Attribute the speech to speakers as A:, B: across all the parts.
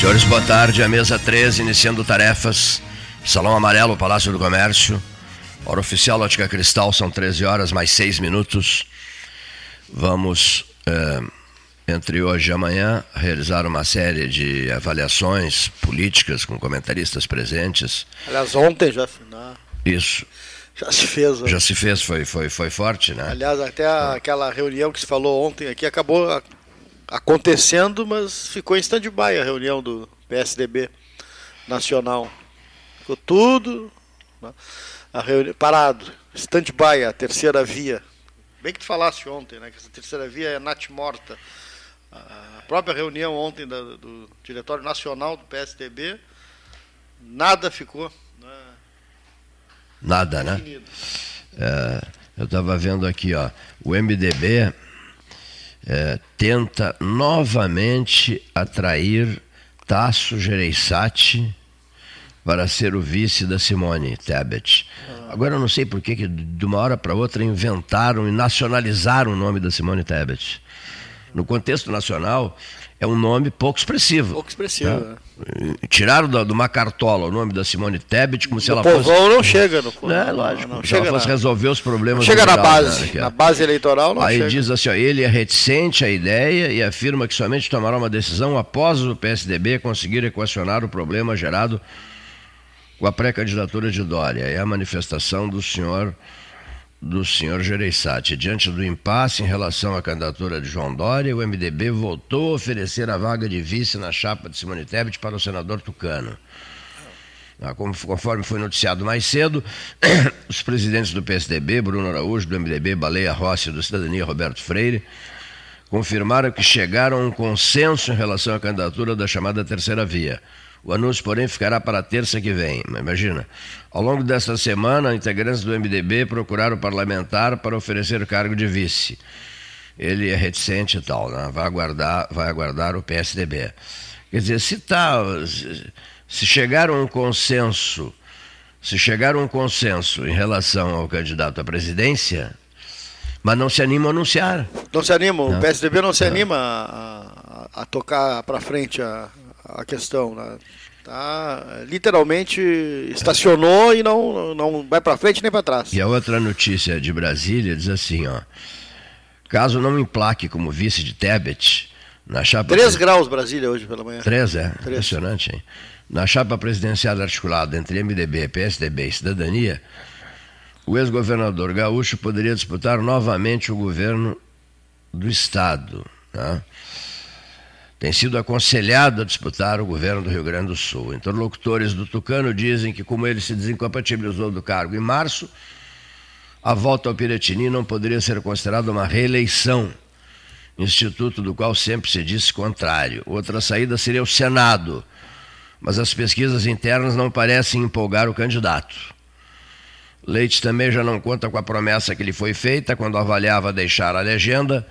A: Senhores, boa tarde. A mesa 13, iniciando tarefas. Salão Amarelo, Palácio do Comércio. Hora oficial, Ótica Cristal, são 13 horas, mais 6 minutos. Vamos, eh, entre hoje e amanhã, realizar uma série de avaliações políticas com comentaristas presentes.
B: Aliás, ontem já né,
A: Isso.
B: já se fez. né?
A: Já se fez, foi, foi, foi forte, né?
B: Aliás, até a- aquela reunião que se falou ontem aqui acabou acontecendo, mas ficou em stand-by a reunião do PSDB nacional. Ficou tudo né, parado, stand-by, a terceira via. Bem que tu falaste ontem, né, que essa terceira via é nat morta. A própria reunião ontem da- do Diretório Nacional do PSDB, nada ficou né,
A: Nada, né? É, eu estava vendo aqui, ó, o MDB é, tenta novamente atrair Tasso Gereissati para ser o vice da Simone Tebet. Agora eu não sei por que que de uma hora para outra inventaram e nacionalizaram o nome da Simone Tebet. No contexto nacional, é um nome pouco expressivo.
B: Pouco expressivo. né?
A: Tiraram da- de uma cartola o nome da Simone Tebet como se
B: O
A: ela fosse
B: povão não chega no
A: é, lógico.
B: Não, não
A: se
B: chega
A: ela fosse
B: na,
A: resolver os problemas.
B: não chega na base.
A: né, que é.
B: Na base eleitoral não
A: Aí
B: chega.
A: diz assim, ó, ele é reticente à ideia e afirma que somente tomará uma decisão após o PSDB conseguir equacionar o problema gerado com a pré-candidatura de Dória. É a manifestação do senhor do senhor Gereissati. Diante do impasse em relação à candidatura de João Dória, o MDB voltou a oferecer a vaga de vice na chapa de Simone Tebet para o senador Tucano. Ah, como- Conforme foi noticiado mais cedo, os presidentes do PSDB, Bruno Araújo, do MDB, Baleia Rossi, do Cidadania, Roberto Freire, confirmaram que chegaram a um consenso em relação à candidatura da chamada terceira via. O anúncio, porém, ficará para terça que vem. Imagina. Ao longo desta semana, integrantes do MDB procuraram o parlamentar para oferecer o cargo de vice. Ele é reticente e tal, né? vai, aguardar, vai aguardar o PSDB. Quer dizer, se, tá, se- chegaram a um consenso, se chegaram a um consenso em relação ao candidato à presidência, mas não se animam a anunciar.
B: Não se anima, o
A: Não.
B: PSDB não se anima a, a- a tocar para frente a, a questão. Né? Tá, literalmente estacionou e não, não vai para frente nem para trás.
A: E a outra notícia de Brasília diz assim, ó. Caso não emplaque como vice de Tebet, na chapa...
B: 3 graus Brasília hoje pela manhã.
A: Três, é. Impressionante, hein? Na chapa presidencial articulada entre MDB, PSDB e Cidadania, o ex-governador gaúcho poderia disputar novamente o governo do Estado. né? Tem sido aconselhado a disputar o governo do Rio Grande do Sul. Interlocutores do Tucano dizem que, como ele se desincompatibilizou do cargo em março, a volta ao Piratini não poderia ser considerada uma reeleição instituto do qual sempre se disse contrário. Outra saída seria o Senado, mas as pesquisas internas não parecem empolgar o candidato. Leite também já não conta com a promessa que lhe foi feita quando avaliava deixar a legenda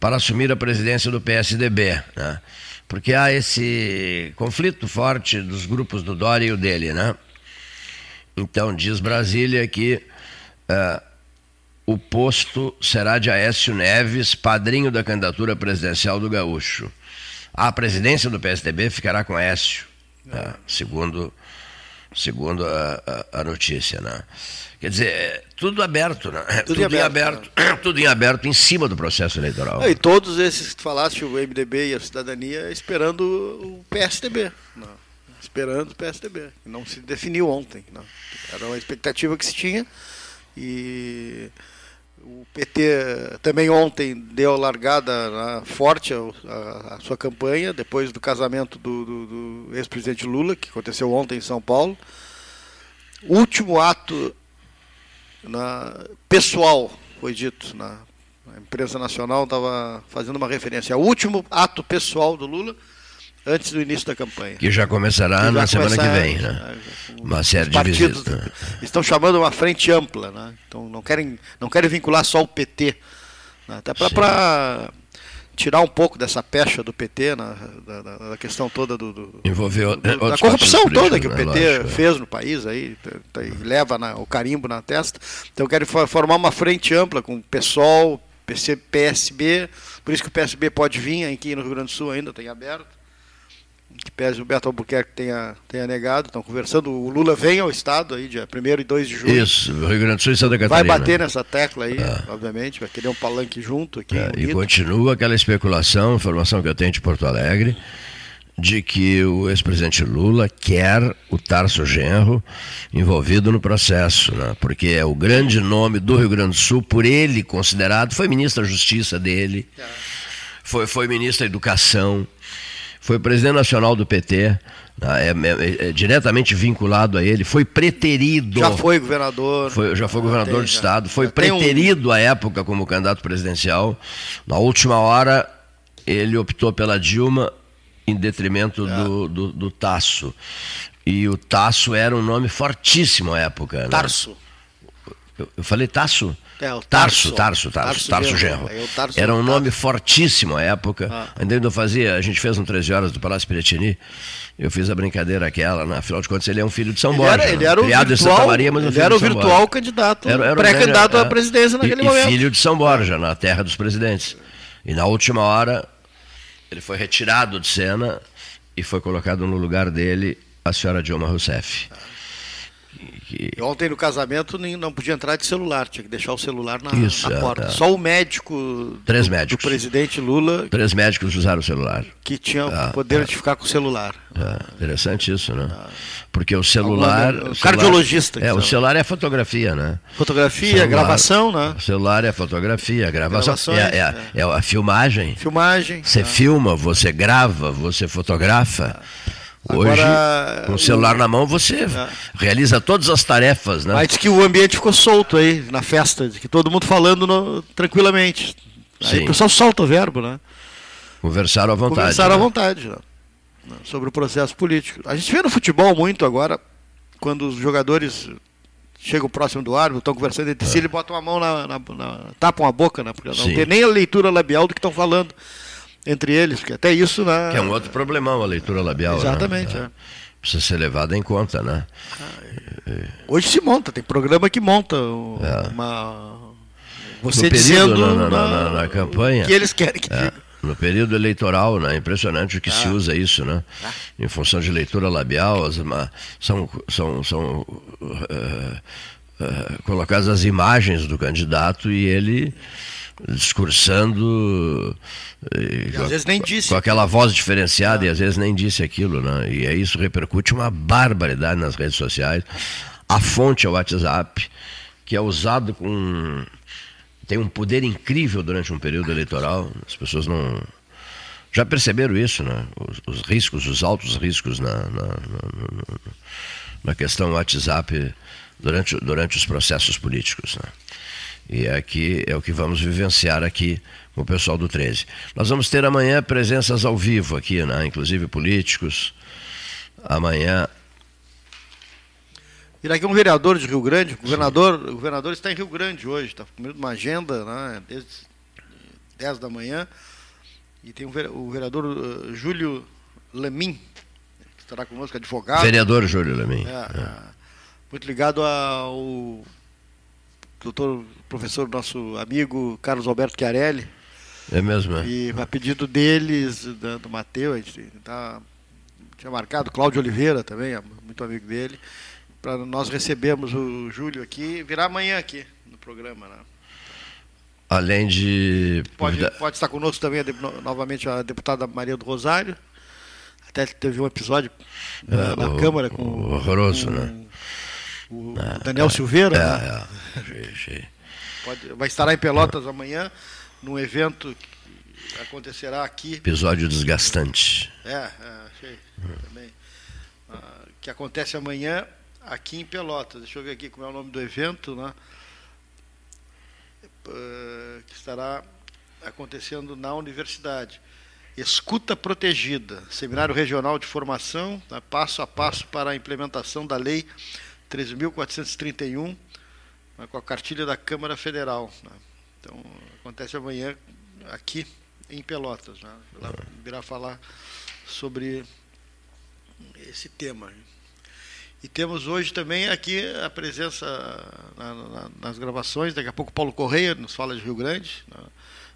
A: para assumir a presidência do PSDB, né? porque há esse conflito forte dos grupos do Dória e o dele. Né? Então, diz Brasília que ah, o posto será de Aécio Neves, padrinho da candidatura presidencial do Gaúcho. A presidência do PSDB ficará com Aécio, né, segundo, segundo a, a- a notícia. Né? Quer dizer, é tudo aberto, né?
B: Tudo em
A: em
B: aberto,
A: aberto, tudo em aberto em cima do processo eleitoral.
B: E todos esses que tu falaste, o MDB e a cidadania, esperando o PSDB. né? Esperando o PSDB. Não se definiu ontem. né? Era uma expectativa que se tinha. E o PT também ontem deu largada forte a, a sua campanha, depois do casamento do, do- do ex-presidente Lula, que aconteceu ontem em São Paulo. Último ato na, pessoal, foi dito, na, a imprensa nacional estava fazendo uma referência. O último ato pessoal do Lula antes do início da campanha.
A: Que já começará
B: Que
A: na semana que
B: começar,
A: vem. Né?
B: né,
A: Uma série de
B: partidos
A: visitas. né?
B: Estão chamando uma frente ampla, né? Então não querem, não querem vincular só o PT. né? Até para tirar um pouco dessa pecha do PT, na, da, da- da questão toda do, do-
A: Envolveu
B: do- da corrupção toda que o
A: políticos,
B: PT
A: né? Lógico, é.
B: fez no país aí, tá- tá- e leva na- o carimbo na testa. Então querem fo- formar uma frente ampla com PSOL, PC, PSB, por isso que o PSB pode vir aqui no Rio Grande do Sul ainda, tem aberto. Que pese o Beto Albuquerque tenha, tenha negado, estão conversando. O Lula vem ao Estado aí, dia 1 e 2 de julho.
A: Isso, Rio Grande do Sul e Santa Catarina.
B: Vai bater nessa tecla aí, é. obviamente, vai querer um palanque junto aqui.
A: É, e continua aquela especulação, informação que eu tenho de Porto Alegre, de que o ex-presidente Lula quer o Tarso Genro envolvido no processo, né? porque é o grande nome do Rio Grande do Sul, por ele considerado, foi ministro da Justiça dele, é. foi, foi ministro da Educação, foi presidente nacional do PT, né? é, é, é, diretamente vinculado a ele, foi preterido.
B: Já foi governador.
A: Foi, já foi governador tem, do Estado, foi preterido um... à época como candidato presidencial. Na última hora, ele optou pela Dilma em detrimento é. do, do, do, Tasso. E o Tasso era um nome fortíssimo à época. Né?
B: Tarso.
A: Eu, eu falei Tasso?
B: É, o
A: Tarso, Tarso, Tarso, Tarso, Tarso Genro. É, Era um nome fortíssimo à época. Ah. Ainda eu fazia, a gente fez um 13 horas do Palácio Piratini. Eu fiz a brincadeira aquela, né? afinal de contas, ele é um filho de São
B: ele
A: Borja.
B: Era, ele era o Criado virtual, em Santa Maria, mas ele era o virtual candidato, pré-candidato à é. presidência naquele
A: e,
B: momento.
A: E filho de São Borja, na terra dos presidentes. E na última hora, ele foi retirado de cena e foi colocado no lugar dele a senhora Dilma Rousseff.
B: Ontem no casamento nem, não podia entrar de celular, tinha que deixar o celular na, Isso, na é, porta. É, é. Só o médico
A: Três
B: do,
A: médicos.
B: do presidente Lula.
A: Três médicos usaram o celular.
B: Que tinham é, poder é. de ficar com o celular.
A: É, interessante isso, né? Porque o celular.
B: O cardiologista.
A: É, o celular é fotografia, né?
B: Fotografia,
A: celular,
B: gravação, né?
A: O celular é fotografia, gravação. É, é, é, a filmagem.
B: Filmagem.
A: Você filma, você grava, você fotografa. Hoje, Agora, com o celular na mão, você é. realiza todas as tarefas. Né?
B: Mas diz que o ambiente ficou solto aí na festa, que todo mundo falando no, tranquilamente. Aí Sim. o pessoal solta o verbo, né?
A: Conversaram à vontade.
B: Conversaram né? à vontade, né? sobre o processo político. A gente vê no futebol muito agora, quando os jogadores chegam próximo do árbitro, estão conversando entre é. si, eles botam a mão na, na, na tapam a boca, né? Porque não Sim. tem nem a leitura labial do que estão falando entre eles, porque até isso. Né,
A: que é um outro problemão a leitura labial.
B: Né? Exatamente.
A: Né? É. Precisa ser levada em conta, né?
B: Hoje se monta, tem programa que monta é. uma.
A: Você no período, dizendo na, na, na, na, campanha.
B: Que eles querem que
A: é. No período eleitoral, né? Impressionante o que ah. se usa isso, né? Ah. Em função de leitura labial, as, são, são, são uh, uh, colocadas as imagens do candidato e ele discursando
B: e, às vezes nem disse.
A: Com aquela voz diferenciada ah. e às vezes nem disse aquilo, né? E aí isso repercute uma barbaridade nas redes sociais. A fonte é o WhatsApp, que é usado com. tem um poder incrível durante um período eleitoral. As pessoas não. Já perceberam isso, né? Os, os riscos, os altos riscos na, na, na, na questão WhatsApp durante, durante os processos políticos. Né? E é, aqui, é o que vamos vivenciar aqui com o pessoal do 13. Nós vamos ter amanhã presenças ao vivo aqui, né? inclusive políticos. Amanhã.
B: E daqui um vereador de Rio Grande, o governador, o governador está em Rio Grande hoje, está cumprindo uma agenda né, desde 10 da manhã. E tem o vereador uh, Júlio Lemin, que estará conosco, advogado.
A: Vereador Júlio Lemin.
B: É. é. Muito ligado ao doutor professor, nosso amigo Carlos Alberto Chiarelli.
A: É mesmo, é.
B: E a pedido deles, do Mateus, a gente tá, tinha marcado, Cláudio Oliveira também, é muito amigo dele, para nós recebermos o Júlio aqui, virá amanhã aqui no programa, né?
A: Além de.
B: Pode, pode estar conosco também a, novamente a deputada Maria do Rosário. Até teve um episódio é, na, na o, Câmara com.
A: Horroroso,
B: com,
A: né?
B: O é, Daniel é, Silveira.
A: É, né? é.
B: Pode, vai estar em Pelotas amanhã, num evento que acontecerá aqui.
A: Episódio desgastante.
B: É, é achei também. Ah, que acontece amanhã aqui em Pelotas. Deixa eu ver aqui como é o nome do evento, né? Uh, que estará acontecendo na universidade. Escuta Protegida, Seminário Regional de Formação, tá? passo a passo para a implementação da Lei 13.431, né, com a cartilha da Câmara Federal. Né? Então, acontece amanhã aqui em Pelotas. Né? Ela virá falar sobre esse tema. E temos hoje também aqui a presença na, na, nas gravações, daqui a pouco Paulo Correia nos fala de Rio Grande, né?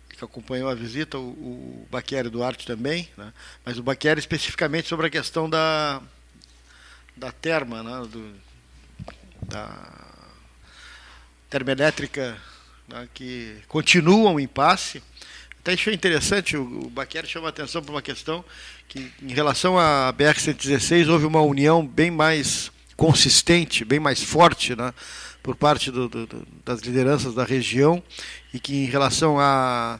B: que acompanhou a visita, o, o Duarte também, né? mas o Baqueri especificamente sobre a questão da, da terma, né? Do, da termoelétrica, né? que continua um impasse. Até achei interessante, o, o Baqueri chama a atenção para uma questão que, em relação à BR-116, houve uma união bem mais consistente, bem mais forte, né? por parte do, do, das lideranças da região e que em relação a,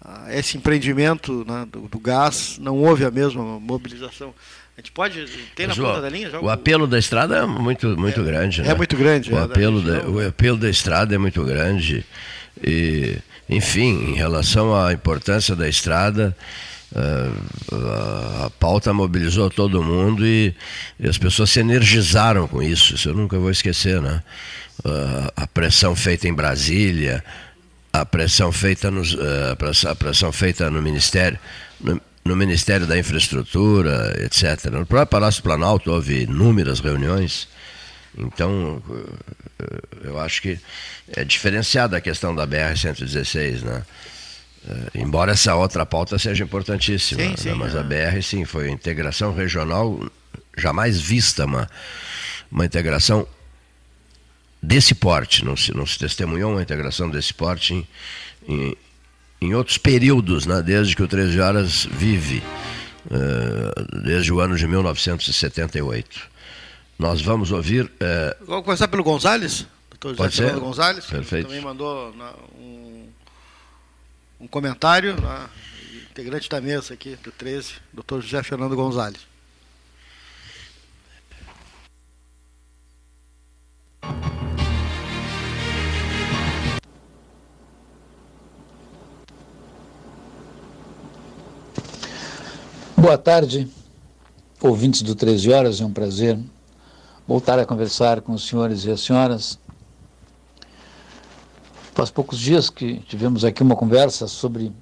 B: a esse empreendimento né, do, do, gás não houve a mesma mobilização. A gente pode ter Mas na ponta da linha
A: o, apelo da estrada é muito, muito
B: é,
A: grande.
B: É
A: né?
B: muito grande.
A: O, é, apelo da, o apelo da estrada é muito grande. E, enfim, em relação à importância da estrada, a pauta mobilizou todo mundo e, e, as pessoas se energizaram com isso. Isso eu nunca vou esquecer, né? A pressão feita em Brasília, a pressão feita, nos, a pressão feita no Ministério, no, no Ministério da Infraestrutura, etc. No próprio Palácio Planalto houve inúmeras reuniões. Então, eu acho que é diferenciada a questão da BR-116, né? Uh, embora essa outra pauta seja importantíssima, sim, né? sim, mas é. a BR sim foi integração regional jamais vista uma, uma integração desse porte, não se, não se testemunhou uma integração desse porte em, em, em outros períodos, né? desde que o 13 Horas vive, uh, desde o ano de 1978. Nós vamos ouvir. Uh,
B: vamos começar pelo Gonzalez?
A: Doutor Pode José ser?
B: Gonzalez,
A: Perfeito.
B: também mandou um um comentário, né? integrante da mesa aqui do 13, doutor José Fernando Gonzalez.
C: Boa tarde, ouvintes do 13 Horas, é um prazer voltar a conversar com os senhores e as senhoras Faz poucos dias que tivemos aqui uma conversa sobre,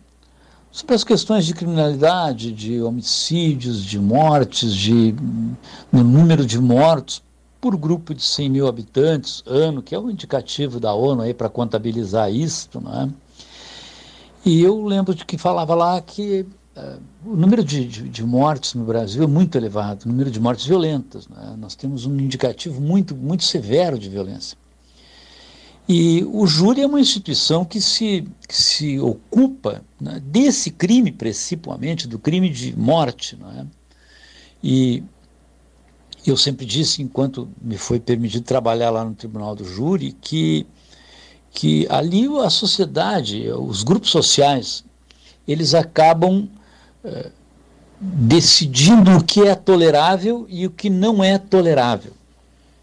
C: sobre as questões de criminalidade, de homicídios, de mortes, de no número de mortos por grupo de 100 mil habitantes ano, que é o indicativo da ONU aí para contabilizar isso, né? E eu lembro de que falava lá que uh, o número de, de, de, mortes no Brasil é muito elevado, o número de mortes violentas. Né? Nós temos um indicativo muito, muito severo de violência. E o júri é uma instituição que se, que se ocupa né, desse crime, principalmente, do crime de morte. É? E eu sempre disse, enquanto me foi permitido trabalhar lá no Tribunal do Júri, que, que ali a sociedade, os grupos sociais, eles acabam decidindo o que é tolerável e o que não é tolerável.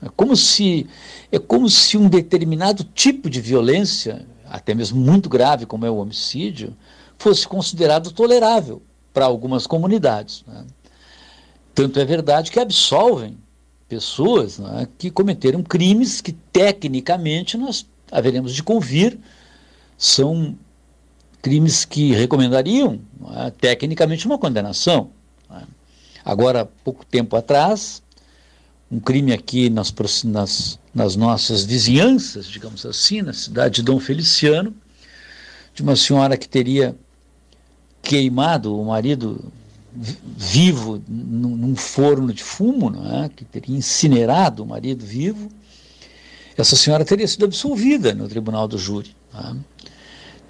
C: É como se é como se um determinado tipo de violência, até mesmo muito grave, como é o homicídio, fosse considerado tolerável para algumas comunidades. Né? Tanto é verdade que absolvem pessoas né, que cometeram crimes que, tecnicamente, nós haveremos de convir, são crimes que recomendariam, né, tecnicamente, uma condenação. Né? Agora, pouco tempo atrás, um crime aqui nas, nas, nas nossas vizinhanças, digamos assim, na cidade de Dom Feliciano, de uma senhora que teria queimado o marido vivo num, forno de fumo, é? que teria incinerado o marido vivo. Essa senhora teria sido absolvida no tribunal do júri. É?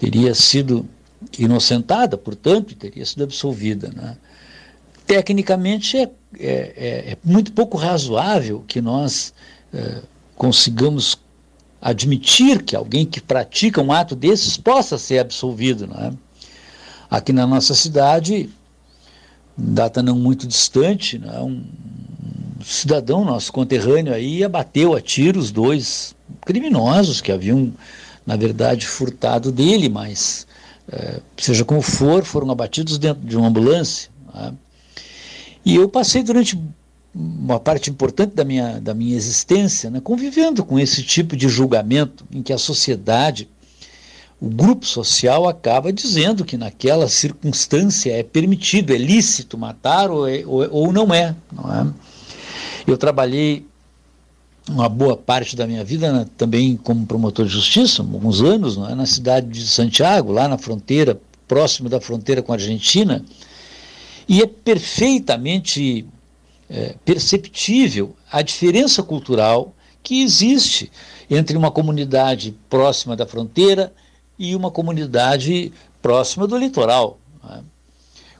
C: Teria sido inocentada, portanto, teria sido absolvida. É? tecnicamente é, é, é, é, muito pouco razoável que nós é, consigamos admitir que alguém que pratica um ato desses possa ser absolvido. Não é? Aqui na nossa cidade, data não muito distante, não é? um cidadão nosso conterrâneo aí abateu a tiros dois criminosos que haviam, na verdade, furtado dele, mas é, seja como for, foram abatidos dentro de uma ambulância. É? E eu passei durante uma parte importante da minha, da minha existência né, convivendo com esse tipo de julgamento em que a sociedade, o grupo social acaba dizendo que naquela circunstância é permitido, é lícito matar ou, é, ou, ou não, é, não é. Eu trabalhei uma boa parte da minha vida né, também como promotor de justiça, alguns anos, é, na cidade de Santiago, lá na fronteira, próximo da fronteira com a Argentina, e é perfeitamente é, perceptível a diferença cultural que existe entre uma comunidade próxima da fronteira e uma comunidade próxima do litoral. Né?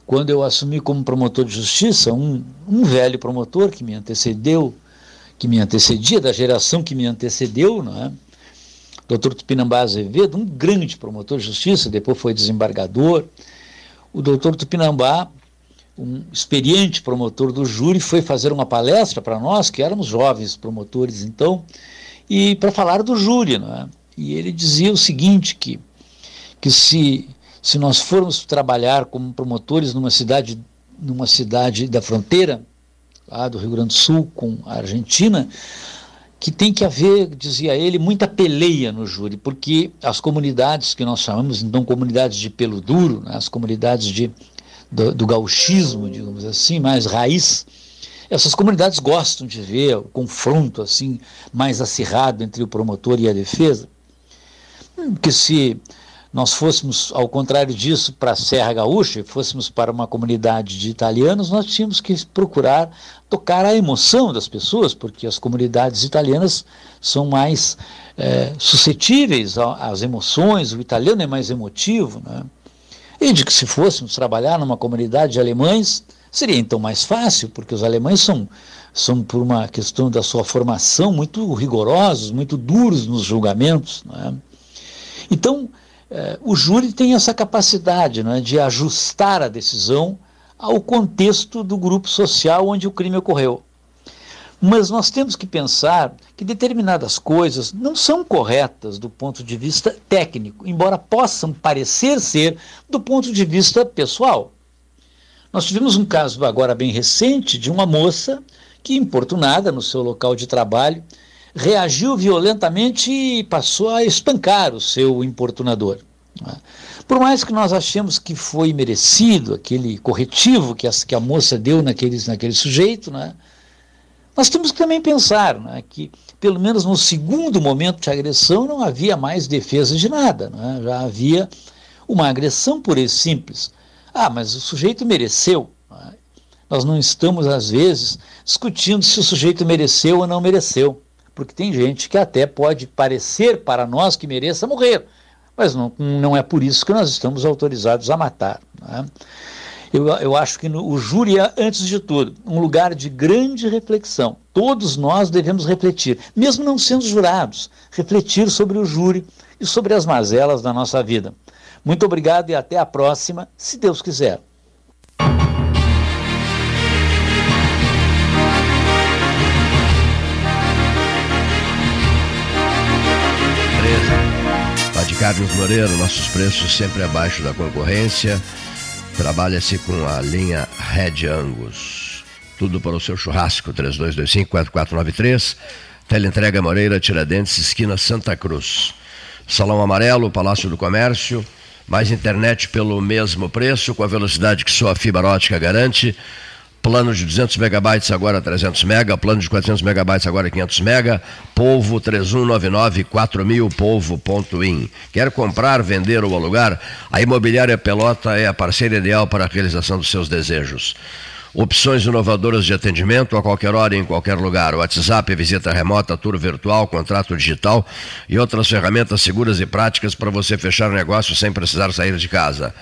C: Quando eu assumi como promotor de justiça, um, um velho promotor que me antecedeu, que me antecedia, da geração que me antecedeu, não é? Dr. Tupinambá Azevedo, um grande promotor de justiça, depois foi desembargador. O doutor Tupinambá, um experiente promotor do júri, foi fazer uma palestra para nós, que éramos jovens promotores então, e para falar do júri. Não é? E ele dizia o seguinte, que, que se se nós formos trabalhar como promotores numa cidade, numa cidade da fronteira, lá do Rio Grande do Sul com a Argentina, que tem que haver, dizia ele, muita peleia no júri, porque as comunidades que nós chamamos, então, comunidades de pelo duro, né, as comunidades de, do, do gauchismo, digamos assim, mais raiz, essas comunidades gostam de ver o confronto assim mais acirrado entre o promotor e a defesa, porque se nós fôssemos, ao contrário disso, para a Serra Gaúcha, fôssemos para uma comunidade de italianos, nós tínhamos que procurar tocar a emoção das pessoas, porque as comunidades italianas são mais é, suscetíveis às emoções, o italiano é mais emotivo. Né? E de que se fôssemos trabalhar numa comunidade de alemães, seria então mais fácil, porque os alemães são, são por uma questão da sua formação, muito rigorosos, muito duros nos julgamentos. Né? Então, é, o júri tem essa capacidade né, de ajustar a decisão ao contexto do grupo social onde o crime ocorreu. Mas nós temos que pensar que determinadas coisas não são corretas do ponto de vista técnico, embora possam parecer ser do ponto de vista pessoal. Nós tivemos um caso agora bem recente de uma moça que, importunada no seu local de trabalho, reagiu violentamente e passou a espancar o seu importunador. Né? Por mais que nós achemos que foi merecido aquele corretivo que a, moça deu naquele, sujeito, né? nós temos que também pensar né, que, pelo menos no segundo momento de agressão, não havia mais defesa de nada, né? já havia uma agressão por e simples. Ah, mas o sujeito mereceu. Né? Nós não estamos, às vezes, discutindo se o sujeito mereceu ou não mereceu porque tem gente que até pode parecer para nós que mereça morrer, mas não, não é por isso que nós estamos autorizados a matar. Né? Eu, eu acho que no, o júri é, antes de tudo, um lugar de grande reflexão. Todos nós devemos refletir, mesmo não sendo jurados, refletir sobre o júri e sobre as mazelas da nossa vida. Muito obrigado e até a próxima, se Deus quiser.
A: Carlos Moreira, nossos preços sempre abaixo da concorrência. Trabalha-se com a linha Red Angus. Tudo para o seu churrasco, 3225-4493. Teleentrega Moreira, Tiradentes, esquina Santa Cruz. Salão Amarelo, Palácio do Comércio. Mais internet pelo mesmo preço, com a velocidade que sua fibra ótica garante. Plano de 200 megabytes agora 300 mega, plano de 400 megabytes agora 500 mega, polvo 3199 4000 polvo.in. Quer comprar, vender ou alugar? A Imobiliária Pelota é a parceira ideal para a realização dos seus desejos. Opções inovadoras de atendimento a qualquer hora e em qualquer lugar. WhatsApp, visita remota, tour virtual, contrato digital e outras ferramentas seguras e práticas para você fechar negócio sem precisar sair de casa.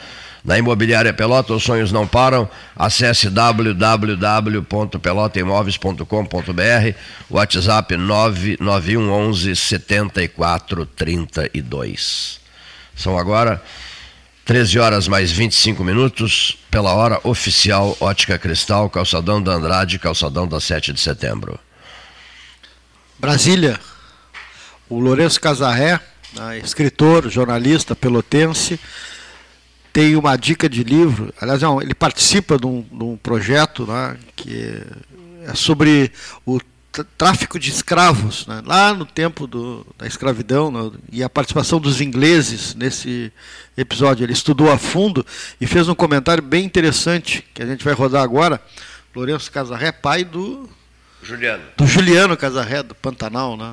A: Na Imobiliária Pelota, os sonhos não param. Acesse www.pelotaimoveis.com.br, WhatsApp 99111 7432. São agora 13 horas mais 25 minutos, pela hora oficial Ótica Cristal, Calçadão da Andrade, Calçadão da 7 de setembro.
B: Brasília. O Lourenço Casarré, né, escritor, jornalista pelotense, tem uma dica de livro. Aliás, não, ele participa de um, de um projeto né, que é sobre o tráfico de escravos, né, lá no tempo do, da escravidão, né, e a participação dos ingleses nesse episódio. Ele estudou a fundo e fez um comentário bem interessante, que a gente vai rodar agora. Lourenço Casarré, pai do,
A: Juliano.
B: Do Juliano Casarré, do Pantanal, né?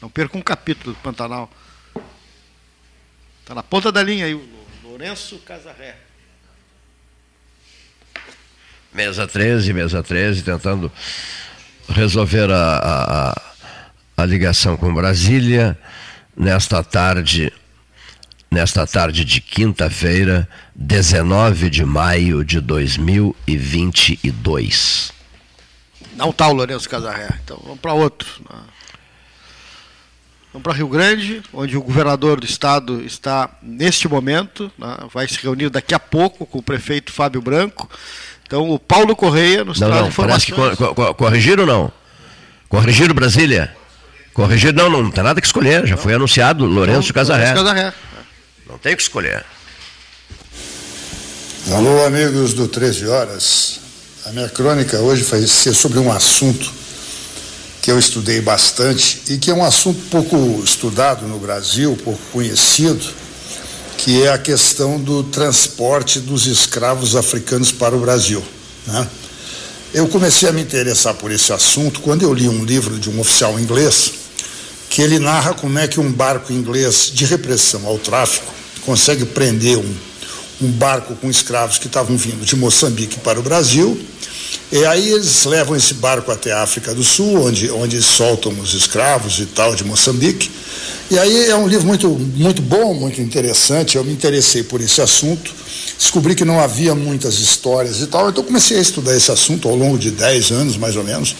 B: Não perca um capítulo do Pantanal. Está na ponta da linha aí, o Lourenço Casarré.
A: Mesa 13, mesa 13, tentando resolver a, a, a ligação com Brasília nesta tarde, nesta tarde de quinta-feira, 19 de maio de 2022.
B: Não está o Lourenço Casarré, então vamos para outro. Vamos para Rio Grande, onde o governador do estado está neste momento, né? vai se reunir daqui a pouco com o prefeito Fábio Branco. Então o Paulo Correia nos
A: não,
B: traz
A: não,
B: informações.
A: Parece que cor, corrigiram ou não? Corrigiram Brasília? Corrigiram, não, não tem nada que escolher, já não. foi anunciado Lourenço Casarré. Casarré. Não tem que escolher.
D: Alô, amigos do 13 Horas. A minha crônica hoje vai ser sobre um assunto que eu estudei bastante e que é um assunto pouco estudado no Brasil, pouco conhecido, que é a questão do transporte dos escravos africanos para o Brasil. Né? Eu comecei a me interessar por esse assunto quando eu li um livro de um oficial inglês que ele narra como é que um barco inglês de repressão ao tráfico consegue prender um, um barco com escravos que estavam vindo de Moçambique para o Brasil e aí eles levam esse barco até a África do Sul, onde, onde soltam os escravos e tal de Moçambique. E aí é um livro muito, muito bom, muito interessante. Eu me interessei por esse assunto, descobri que não havia muitas histórias e tal, então comecei a estudar esse assunto ao longo de 10 anos, mais ou menos.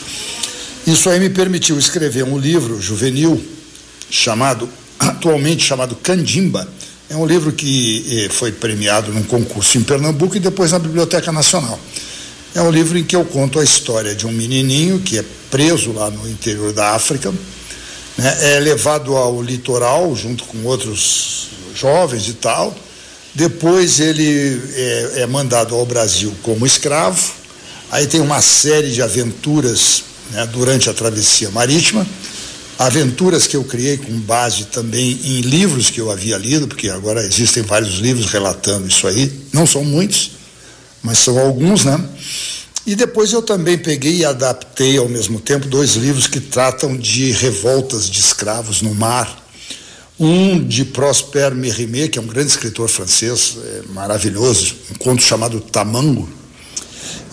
D: Isso aí me permitiu escrever um livro juvenil chamado, atualmente chamado Candimba. É um livro que eh, foi premiado num concurso em Pernambuco e depois na Biblioteca Nacional. É um livro em que eu conto a história de um menininho que é preso lá no interior da África, né, é levado ao litoral junto com outros jovens e tal. Depois ele é, é mandado ao Brasil como escravo. Aí tem uma série de aventuras né, durante a travessia marítima aventuras que eu criei com base também em livros que eu havia lido, porque agora existem vários livros relatando isso aí, não são muitos, mas são alguns, né? E depois eu também peguei e adaptei ao mesmo tempo dois livros que tratam de revoltas de escravos no mar. Um de Prosper Mérimée, que é um grande escritor francês, é maravilhoso, um conto chamado Tamango.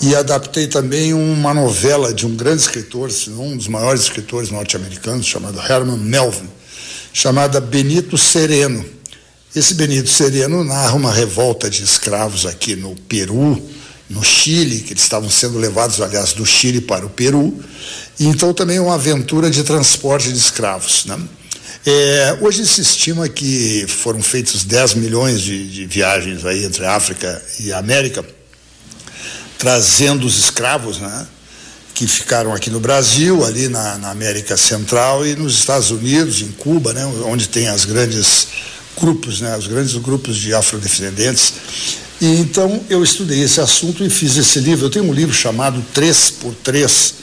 D: E adaptei também uma novela de um grande escritor, um dos maiores escritores norte-americanos, chamado Herman Melville, chamada Benito Sereno esse Benito Sereno narra uma revolta de escravos aqui no Peru, no Chile, que eles estavam sendo levados, aliás, do Chile para o Peru. E então também uma aventura de transporte de escravos. Né? É, hoje se estima que foram feitos 10 milhões de, de viagens aí entre África e América, trazendo os escravos, né? que ficaram aqui no Brasil, ali na, na, América Central e nos Estados Unidos, em Cuba, né, onde tem as grandes grupos, né, os grandes grupos de afrodescendentes. E então eu estudei esse assunto e fiz esse livro. Eu tenho um livro chamado 3 por 3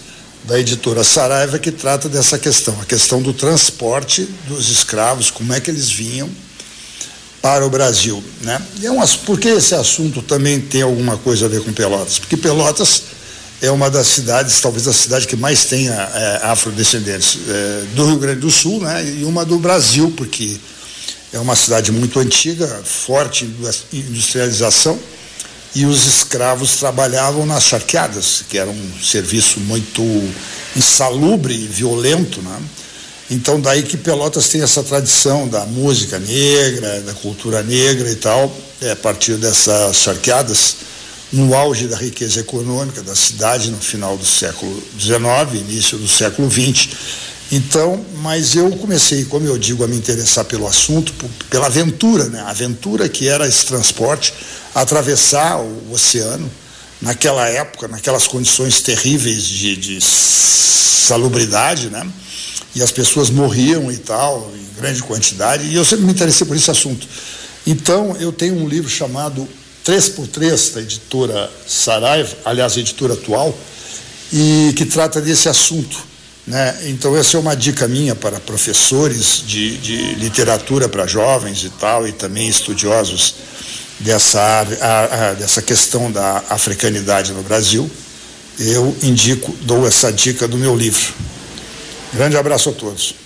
D: da editora Saraiva que trata dessa questão, a questão do transporte dos escravos, como é que eles vinham para o Brasil, né? E é um, por que esse assunto também tem alguma coisa a ver com Pelotas? Porque Pelotas é uma das cidades, talvez a cidade que mais tenha é, afrodescendentes é, do Rio Grande do Sul, né? E uma do Brasil, porque é uma cidade muito antiga, forte industrialização, e os escravos trabalhavam nas charqueadas, que era um serviço muito insalubre e violento. Né? Então, daí que Pelotas tem essa tradição da música negra, da cultura negra e tal, é, a partir dessas charqueadas, no auge da riqueza econômica da cidade no final do século XIX, início do século XX então, mas eu comecei, como eu digo, a me interessar pelo assunto, pela aventura, né? A aventura que era esse transporte, atravessar o oceano, naquela época, naquelas condições terríveis de, de salubridade, né? E as pessoas morriam e tal, em grande quantidade, e eu sempre me interessei por esse assunto. Então, eu tenho um livro chamado 3x3, da editora Saraiva, aliás, editora atual, e que trata desse assunto né? Então, essa é uma dica minha para professores de, de literatura para jovens e tal, e também estudiosos dessa, a, a, dessa questão da africanidade no Brasil. eu indico, dou essa dica do meu livro. Grande abraço a todos.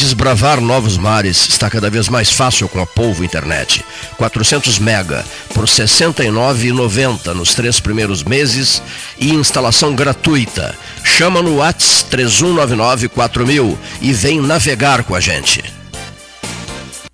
A: Desbravar novos mares está cada vez mais fácil com a Polvo Internet. 400 mega por R$ 69,90 nos três primeiros meses e instalação gratuita. Chama no Whats 3199 4000 e vem navegar com a gente.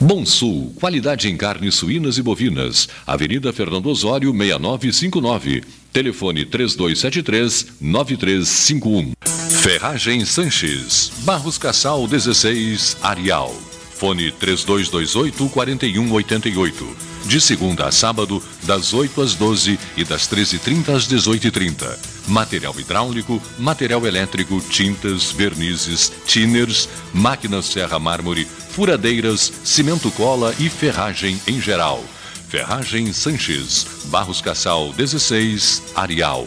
E: Bom Sul, qualidade em carnes suínas e bovinas. Avenida Fernando Osório, 6959. Telefone 3273-9351. Ferragem Sanches. Barros Cassal 16, Arial. Fone 3228-4188. De segunda a sábado, das 8 às 12 e das 13h30 às 18h30. Material hidráulico, material elétrico, tintas, vernizes, tinners, máquinas serra mármore, furadeiras, cimento cola e ferragem em geral. Ferragem Sanches, Barros Cassal 16, Arial.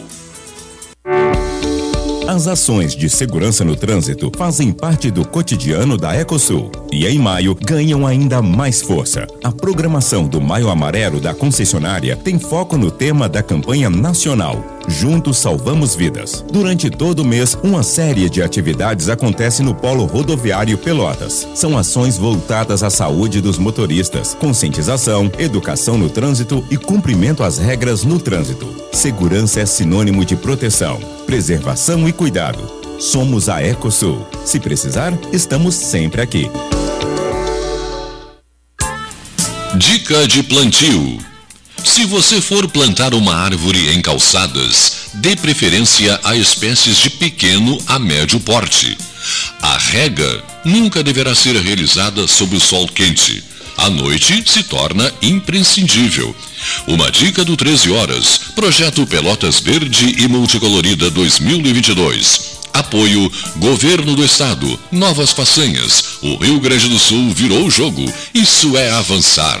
F: As ações de segurança no trânsito fazem parte do cotidiano da Ecosul e em maio ganham ainda mais força. A programação do Maio Amarelo da concessionária tem foco no tema da campanha nacional Juntos Salvamos Vidas. Durante todo o mês, uma série de atividades acontece no Polo Rodoviário Pelotas. São ações voltadas à saúde dos motoristas, conscientização, educação no trânsito e cumprimento às regras no trânsito. Segurança é sinônimo de proteção, preservação e cuidado. Somos a Ecosul. Se precisar, estamos sempre aqui.
E: Dica de plantio. Se você for plantar uma árvore em calçadas, dê preferência a espécies de pequeno a médio porte. A rega nunca deverá ser realizada sob o sol quente. À noite se torna imprescindível. Uma dica do 13 Horas, Projeto Pelotas Verde e Multicolorida 2022. Apoio Governo do Estado. Novas façanhas. O Rio Grande do Sul virou o jogo. Isso é avançar.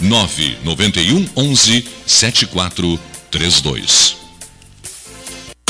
E: 991 11 7432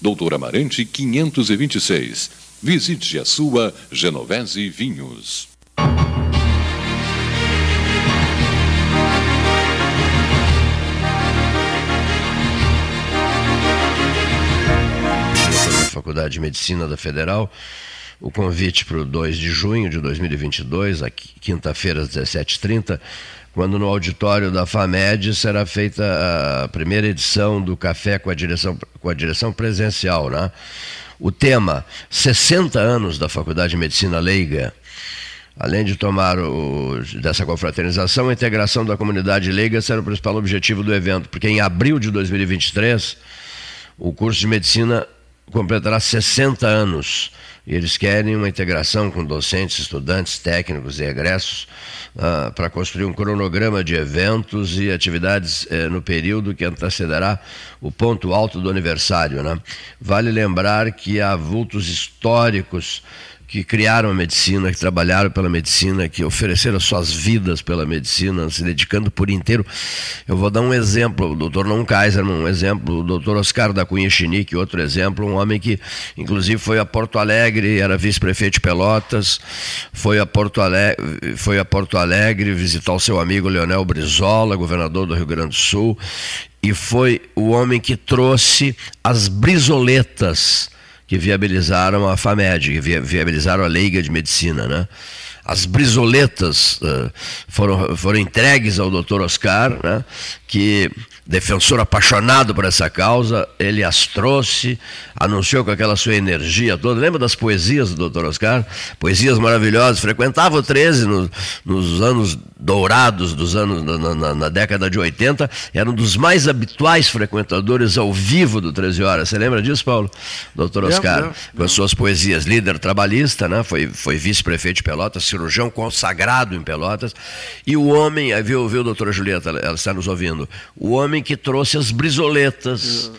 E: Doutor Amarante 526. Visite a sua Genovese Vinhos.
A: Faculdade de Medicina da Federal, o convite para o 2 de junho de 2022, quinta-feira às 17h30, quando no auditório da FAMED será feita a primeira edição do Café com a direção, com a direção presencial, né? O tema 60 anos da Faculdade de Medicina Leiga, além de tomar o, dessa confraternização, a integração da comunidade leiga será o principal objetivo do evento, porque em abril de 2023 o curso de medicina completará 60 anos. Eles querem uma integração com docentes, estudantes, técnicos e egressos uh, para construir um cronograma de eventos e atividades uh, no período que antecederá o ponto alto do aniversário. Né? Vale lembrar que há vultos históricos que criaram a medicina, que trabalharam pela medicina, que ofereceram suas vidas pela medicina, se dedicando por inteiro. Eu vou dar um exemplo, o doutor Non Kaiser, um exemplo, o doutor Oscar da Cunha Chinique, outro exemplo, um homem que inclusive foi a Porto Alegre, era vice-prefeito de Pelotas, foi a Porto Alegre, foi a Porto Alegre visitar o seu amigo Leonel Brizola, governador do Rio Grande do Sul, e foi o homem que trouxe as brisoletas que viabilizaram a FAMED, que viabilizaram a Leiga de Medicina, né? As brisoletas uh, foram, foram entregues ao doutor Oscar, né, que defensor apaixonado por essa causa, ele as trouxe, anunciou com aquela sua energia toda. Lembra das poesias do Dr. Oscar? Poesias maravilhosas. Frequentava o 13 no, nos anos dourados dos anos na, na, na, década de 80, era um dos mais habituais frequentadores ao vivo do 13 horas. Você lembra disso, Paulo? Dr. Oscar, não, com as suas poesias, líder trabalhista, né? foi, foi vice-prefeito de Pelotas, cirurgião consagrado em Pelotas, e o homem, viu, viu, doutora Julieta, ela está nos ouvindo, o homem que trouxe as brisoletas.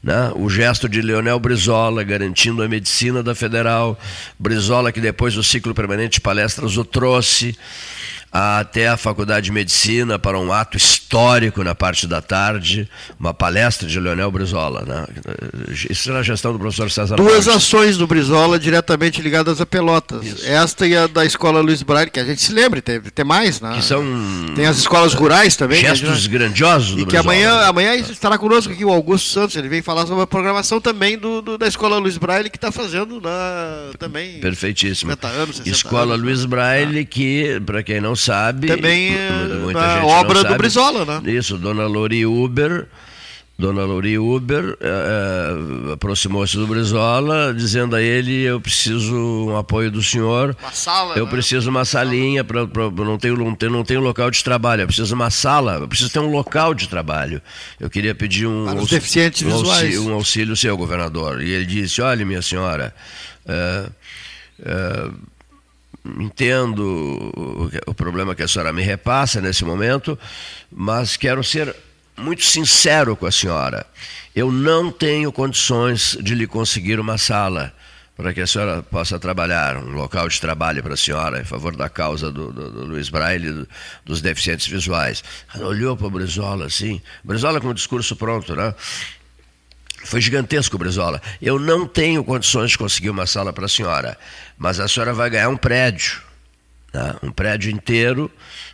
A: Né? O gesto de Leonel Brizola, garantindo a medicina da Federal. Brizola, que depois do ciclo permanente de palestras o trouxe até a Faculdade de Medicina para um ato histórico na parte da tarde, uma palestra de Leonel Brizola. Né? Isso era a gestão do professor César
B: Duas ações do Brizola diretamente ligadas a Pelotas. Isso. Esta e a da Escola Luiz Braille, que a gente se lembra, tem, tem mais. Né?
A: Que são
B: tem as escolas rurais também.
A: Gestos
B: gente...
A: grandiosos do
B: E que
A: Brizola,
B: amanhã, né? amanhã estará conosco aqui o Augusto Santos, ele vem falar sobre a programação também do, do da Escola Luiz Braille, que está fazendo na, também...
A: Perfeitíssimo. anos, Escola anos, Luiz Braille, ah. que, para quem não sabe.
B: Também muita obra do Brizola, né?
A: Isso, Dona Lori Uber. Dona Lori Uber é, aproximou-se do Brizola, dizendo a ele: Eu preciso um apoio do senhor.
B: Uma sala?
A: Eu né? preciso uma salinha, pra, pra, não, tenho, não, tenho, não tenho local de trabalho. Eu preciso uma sala, eu preciso ter um local de trabalho. Eu queria pedir um.
B: Para os deficientes
A: um
B: visuais.
A: Auxílio, um auxílio seu, governador. E ele disse: Olha, minha senhora. É, é, entendo o, o problema que a senhora me repassa nesse momento, mas quero ser muito sincero com a senhora. Eu não tenho condições de lhe conseguir uma sala para que a senhora possa trabalhar, um local de trabalho para a senhora, em favor da causa do, do, do Luiz Braille, do, dos deficientes visuais. Ela olhou para o Brizola assim, Brizola com o discurso pronto, né? Foi gigantesco, Brizola. Eu não tenho condições de conseguir uma sala para a senhora, mas a senhora vai ganhar um prédio, né? um prédio inteiro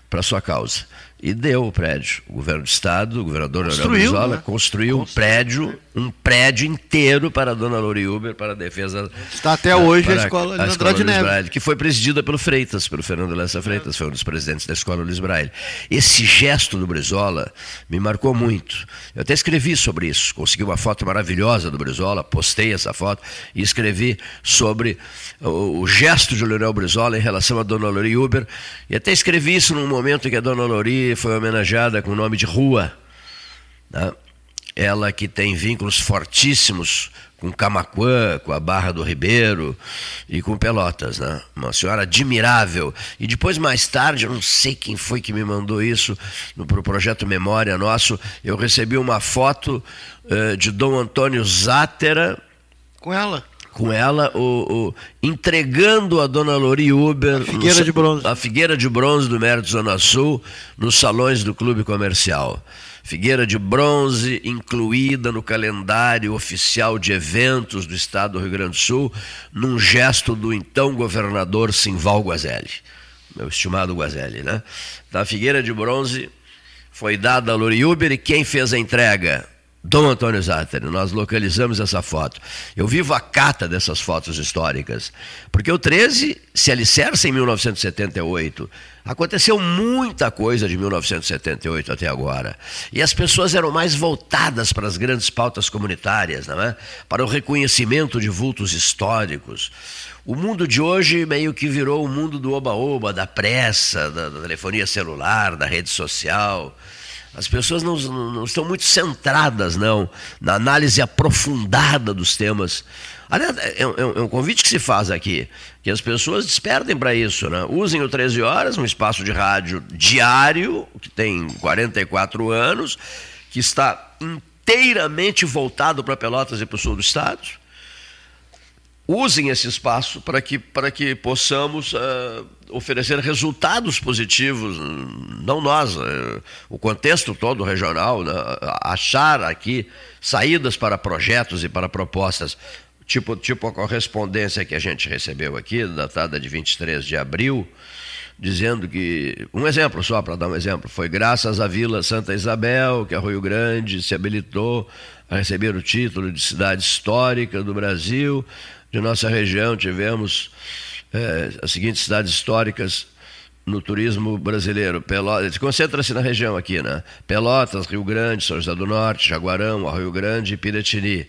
A: para sua causa. E deu o prédio. O governo do estado, o governador Leonel Brizola, né? construiu, um prédio, um prédio inteiro para a dona Lori Uber, para a defesa.
B: Está até hoje a escola, a escola Luiz
A: Braille, que foi presidida pelo Freitas, pelo Fernando Lessa Freitas, foi um dos presidentes da escola Luiz Braille. Esse gesto do Brizola me marcou muito. Eu até escrevi sobre isso, consegui uma foto maravilhosa do Brizola, postei essa foto e escrevi sobre o, o gesto de Leonel Brizola em relação a dona Lori Uber. E até escrevi isso num momento em que a dona Lori foi homenageada com o nome de rua. Né? Ela que tem vínculos fortíssimos com Camacuã, com a Barra do Ribeiro e com Pelotas, né? Uma senhora admirável. E depois, mais tarde, eu não sei quem foi que me mandou isso, no pro projeto Memória Nosso, eu recebi uma foto uh, de Dom Antônio Zátera.
B: Com ela?
A: Com ela, o, o, entregando a dona Lori Uber
B: a Figueira no, de Bronze.
A: a Figueira de Bronze do Mérito Zona Sul, nos salões do Clube Comercial. Figueira de Bronze incluída no calendário oficial de eventos do Estado do Rio Grande do Sul, num gesto do então governador Simval Guazelli, meu estimado Guazelli, né? Da então, Figueira de Bronze foi dada a Lori Uber e quem fez a entrega? Dom Antônio Zatteri, nós localizamos essa foto. Eu vivo a cata dessas fotos históricas, porque o 13 se alicerça em 1978. Aconteceu muita coisa de 1978 até agora. E as pessoas eram mais voltadas para as grandes pautas comunitárias, não é? para o reconhecimento de vultos históricos. O mundo de hoje meio que virou o mundo do oba-oba, da pressa, da telefonia celular, da rede social. As pessoas não, não, estão muito centradas, não, na análise aprofundada dos temas. Aliás, é, é, é um convite que se faz aqui, que as pessoas despertem para isso. Né? Usem o 13 Horas, um espaço de rádio diário, que tem 44 anos, que está inteiramente voltado para Pelotas e para o sul do estado usem esse espaço para que, para que possamos uh, oferecer resultados positivos, não nós, uh, o contexto todo regional, né? achar aqui saídas para projetos e para propostas, tipo, tipo a correspondência que a gente recebeu aqui, datada de 23 de abril, dizendo que, um exemplo só para dar um exemplo, foi graças à Vila Santa Isabel que a Rio Grande se habilitou a receber o título de cidade histórica do Brasil, de nossa região tivemos é, as seguintes cidades históricas no turismo brasileiro. Pelotas, concentra-se na região aqui, né? Pelotas, Rio Grande, São José do Norte, Jaguarão, Arroio Grande e Piratini.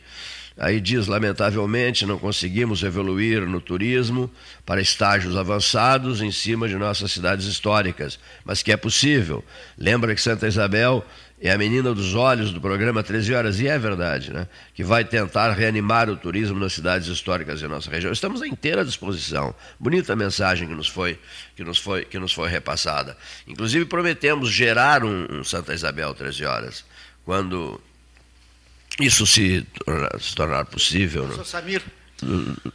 A: Aí diz, lamentavelmente, não conseguimos evoluir no turismo para estágios avançados em cima de nossas cidades históricas, mas que é possível. Lembra que Santa Isabel é a menina dos olhos do programa 13 Horas, e é verdade, né? que vai tentar reanimar o turismo nas cidades históricas da nossa região. Estamos à inteira disposição. Bonita mensagem que nos foi, que nos foi, que nos foi repassada. Inclusive, prometemos gerar um, um Santa Isabel 13 Horas, quando isso se, se tornar possível. Né?
B: Samir.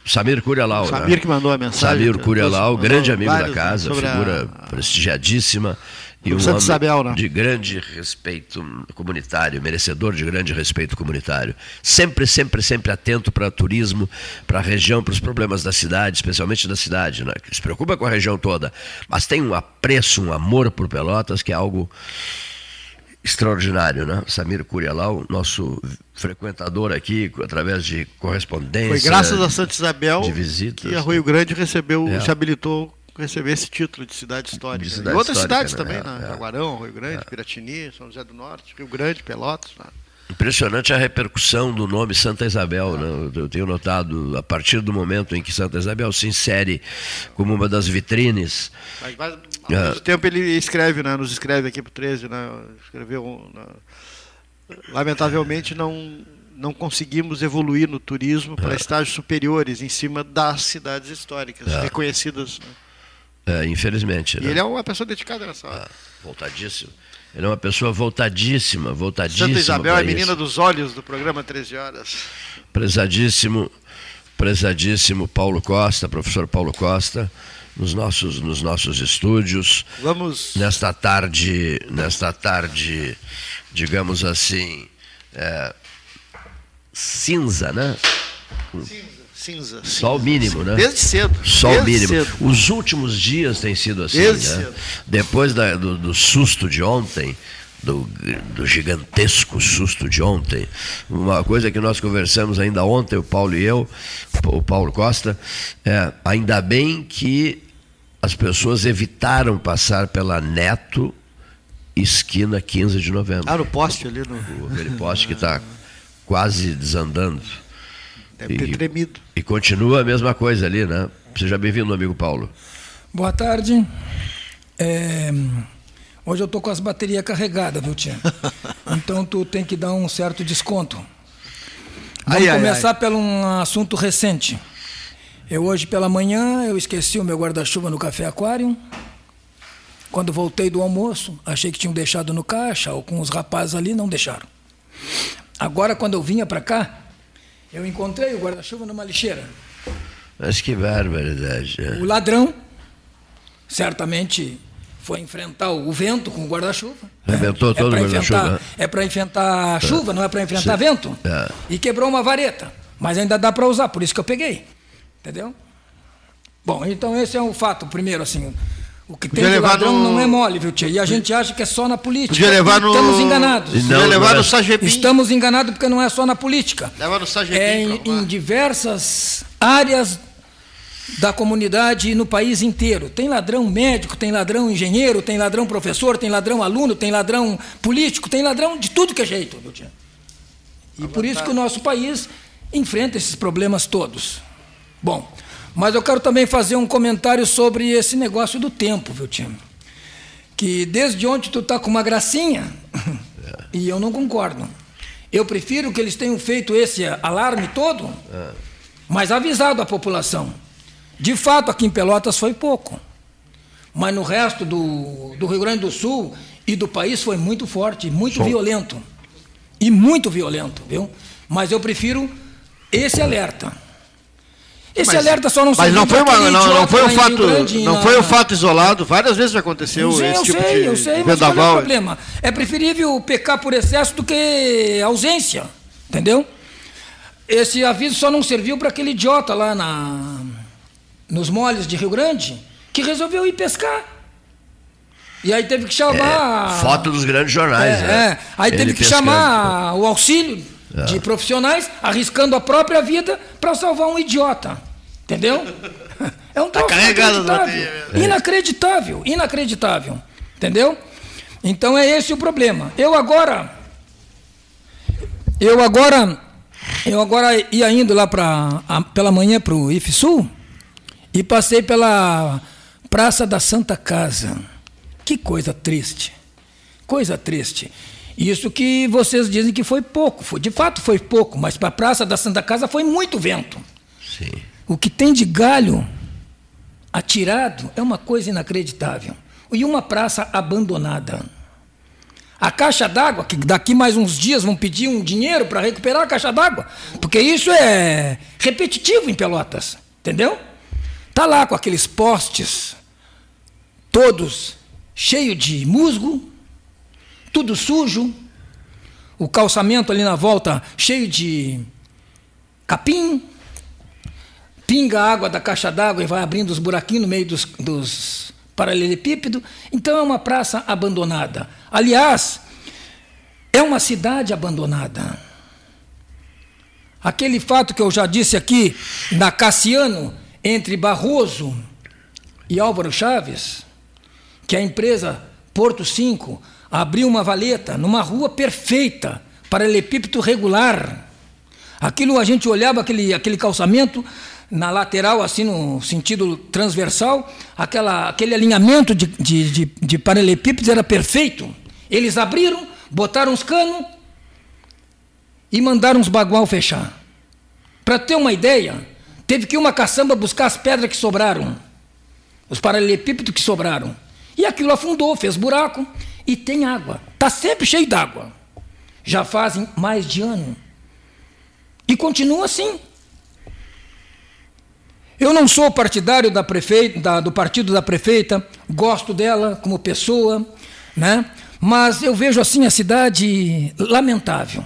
A: Samir Curialau.
B: Samir
A: né?
B: que mandou a mensagem.
A: Samir Curialau, grande amigo da casa, figura a... prestigiadíssima. E um homem
B: Isabel, né?
A: de grande respeito comunitário, merecedor de grande respeito comunitário. Sempre, sempre, sempre atento para turismo, para a região, para os problemas da cidade, especialmente da cidade, né? que se preocupa com a região toda, mas tem um apreço, um amor por Pelotas que é algo extraordinário, né? Samir Curialau, nosso frequentador aqui, através de correspondência.
B: Foi graças a Santa Isabel
A: de visitas,
B: que a Rio Grande recebeu, é. se habilitou receber esse título de cidade histórica. De cidade e outras histórica, cidades né? também, né? É, Jaguarão, Rio Grande, é. Piratini, São José do Norte, Rio Grande, Pelotas. Né?
A: Impressionante a repercussão do nome Santa Isabel. Né? Eu tenho notado, a partir do momento em que Santa Isabel se insere como uma das vitrines.
B: Mas, mas ao mesmo tempo ele escreve, né? nos escreve aqui para o 13, né? escreveu. Né? Lamentavelmente não, não conseguimos evoluir no turismo para estágios superiores em cima das cidades históricas, reconhecidas. Né?
A: É, infelizmente.
B: E
A: né?
B: ele é uma pessoa dedicada nessa hora.
A: voltadíssimo. Ele é uma pessoa voltadíssima, voltadíssima.
B: Santa Isabel é a menina dos olhos do programa 13 Horas.
A: Prezadíssimo, prezadíssimo Paulo Costa, professor Paulo Costa, nos nossos, nos nossos estúdios.
B: Vamos.
A: Nesta tarde, nesta tarde, digamos assim, é, cinza, né?
B: Cinza. Cinza,
A: Só o mínimo, né?
B: Desde cedo.
A: Só
B: Desde
A: o mínimo.
B: Cedo.
A: Os últimos dias têm sido assim.
B: Desde
A: né?
B: cedo.
A: Depois da, do, do, susto de ontem, do, do, gigantesco susto de ontem, uma coisa que nós conversamos ainda ontem, o Paulo e eu, o Paulo Costa, é, ainda bem que as pessoas evitaram passar pela Neto, esquina 15 de novembro.
B: Ah, no poste ali. No...
A: Aquele poste que está quase desandando.
B: Deve ter
A: E-
B: tremido.
A: E continua a mesma coisa ali, né? Seja bem-vindo, amigo Paulo.
G: Boa tarde. É, hoje eu tô com as baterias carregadas, viu, tia? Então tu tem que dar um certo desconto. Vamos
B: Ai, ai,
G: começar pelo um assunto recente. Eu hoje pela manhã eu esqueci o meu guarda-chuva no Café Aquário. Quando voltei do almoço, achei que tinham deixado no caixa ou com os rapazes ali, não deixaram. Agora quando eu vinha para cá, eu encontrei o guarda-chuva numa lixeira.
A: Mas que barbaridade. né?
G: O ladrão certamente foi enfrentar o vento com o guarda-chuva.
A: Arrebentou todo o
G: pra
A: guarda-chuva.
G: enfrentar- É para enfrentar a chuva, não é para enfrentar
A: Sim.
G: vento.
A: É.
G: E quebrou uma vareta. Mas ainda dá para usar, por isso que eu peguei. Entendeu? Bom, então esse é o fato, primeiro, assim. O que tem
B: Podia
G: de
B: levar
G: ladrão
B: no-
G: não é mole, viu, tia? E a gente acha que é só na política.
B: Podia levar no-
G: Estamos enganados.
B: Não, Podia levar no.
G: Estamos enganados porque não é só na política.
B: Leva no
G: É em, em diversas áreas da comunidade e no país inteiro. Tem ladrão médico, tem ladrão engenheiro, tem ladrão professor, tem ladrão aluno, tem ladrão político, tem ladrão de tudo que é jeito, viu, tia? E por isso que o nosso país enfrenta esses problemas todos. Bom, mas eu quero também fazer um comentário sobre esse negócio do tempo, viu, tia? Que desde ontem tu tá com uma gracinha e eu não concordo. Eu prefiro que eles tenham feito esse alarme todo, mas avisado a população. De fato, aqui em Pelotas foi pouco. Mas no resto do, do Rio Grande do Sul e do país foi muito forte, muito
A: Som.
G: violento. E muito violento, viu? Mas eu prefiro esse alerta. Esse
B: Mas-
G: alerta só não
B: Mas
G: serviu
B: não foi, uma, não, não foi um fato,
G: Grande,
B: não
G: na-
B: foi um fato isolado. Várias vezes aconteceu
G: Sim,
B: esse
G: eu
B: tipo
G: sei,
B: de
G: eu sei, mas qual é o problema? É preferível pecar por excesso do que ausência, entendeu? Esse aviso só não serviu para aquele idiota lá na, nos moles de Rio Grande que resolveu ir pescar. E aí teve que chamar.
A: É, Foto dos grandes jornais.
G: É,
A: né?
G: é. Aí
A: Ele
G: teve que
A: pescando.
G: chamar o auxílio
A: É.
G: de profissionais, arriscando a própria vida para salvar um idiota. Entendeu? É um
B: Tá
G: inacreditável. Inacreditável, inacreditável. Entendeu? Então é esse o problema. Eu agora. Eu agora. Eu agora ia indo lá pra, a- pela manhã para o IFSUL e passei pela Praça da Santa Casa. Que coisa triste. Coisa triste. Isso que vocês dizem que foi pouco. Foi, de fato foi pouco, mas para a Praça da Santa Casa foi muito vento.
A: Sim.
G: O que tem de galho atirado é uma coisa inacreditável. E uma praça abandonada. A caixa d'água, que daqui mais uns dias vão pedir um dinheiro para recuperar a caixa d'água, porque isso é repetitivo em Pelotas, entendeu? Tá lá com aqueles postes todos cheios de musgo, tudo sujo, o calçamento ali na volta cheio de capim, pinga a água da caixa d'água e vai abrindo os buraquinhos no meio dos, dos paralelepípedos. Então é uma praça abandonada. Aliás, é uma cidade abandonada. Aquele fato que eu já disse aqui, na Cassiano, entre Barroso e Álvaro Chaves, que a empresa Porto 5 abriu uma valeta numa rua perfeita, paralelepípedo regular. Aquilo a gente olhava aquele, aquele calçamento na lateral, assim no sentido transversal, aquela, aquele alinhamento de, de, de, de paralelepípedos era perfeito. Eles abriram, botaram os canos e mandaram os bagual fechar. Para ter uma ideia, teve que uma caçamba buscar as pedras que sobraram, os paralelepípedos que sobraram. E aquilo afundou, fez buraco e tem água. Está sempre cheio d'água. Já fazem mais de ano. E continua assim. Eu não sou partidário da prefeita, da, do partido da prefeita, gosto dela como pessoa, né? mas eu vejo assim a cidade lamentável.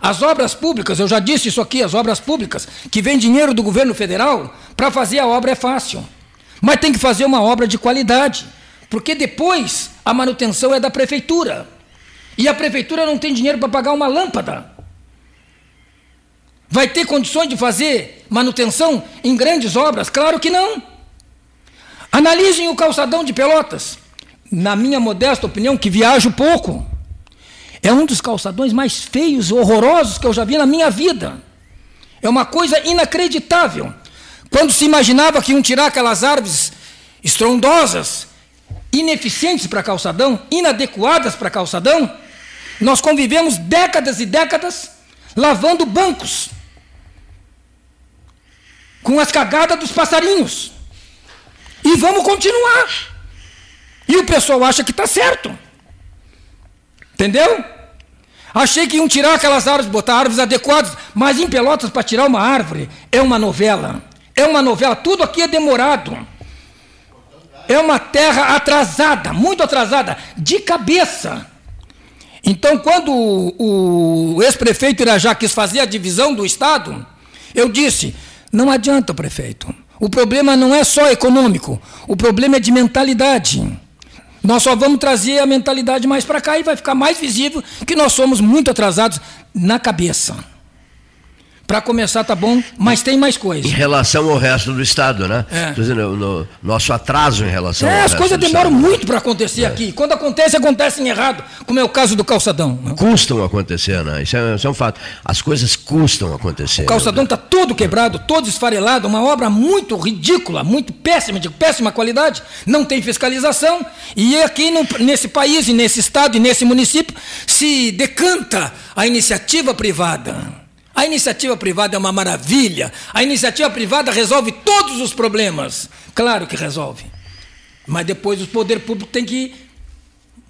G: As obras públicas, eu já disse isso aqui, as obras públicas, que vem dinheiro do governo federal, para fazer a obra é fácil. Mas tem que fazer uma obra de qualidade, porque depois a manutenção é da prefeitura. E a prefeitura não tem dinheiro para pagar uma lâmpada. Vai ter condições de fazer manutenção em grandes obras? Claro que não. Analisem o calçadão de Pelotas. Na minha modesta opinião, que viajo pouco, é um dos calçadões mais feios horrorosos que eu já vi na minha vida. É uma coisa inacreditável. Quando se imaginava que iam tirar aquelas árvores estrondosas, ineficientes para calçadão, inadequadas para calçadão, nós convivemos décadas e décadas lavando bancos com as cagadas dos passarinhos. E vamos continuar. E o pessoal acha que está certo. Entendeu? Achei que iam tirar aquelas árvores, botar árvores adequadas, mas em Pelotas, para tirar uma árvore, é uma novela. É uma novela, tudo aqui é demorado. É uma terra atrasada, muito atrasada, de cabeça. Então, quando o, ex-prefeito Irajá quis fazer a divisão do Estado, eu disse: não adianta, prefeito. O problema não é só econômico, o problema é de mentalidade. Nós só vamos trazer a mentalidade mais para cá e vai ficar mais visível que nós somos muito atrasados na cabeça. Para começar, tá bom, mas tem mais coisa.
A: Em relação ao resto do Estado, né?
G: É.
A: Dizendo, no, nosso atraso em relação ao
G: É, as
A: resto
G: coisas demoram
A: Estado.
G: muito para acontecer aqui. Quando acontece, acontecem errado, como é o caso do calçadão. né?
A: Custam acontecer, né? Isso é, isso é um fato. As coisas custam acontecer.
G: O calçadão está todo quebrado, todo esfarelado, uma obra muito ridícula, muito péssima, de péssima qualidade, não tem fiscalização, e aqui no- nesse país, e nesse estado, e nesse município, se decanta a iniciativa privada. A iniciativa privada é uma maravilha, a iniciativa privada resolve todos os problemas. Claro que resolve. Mas depois o poder público tem que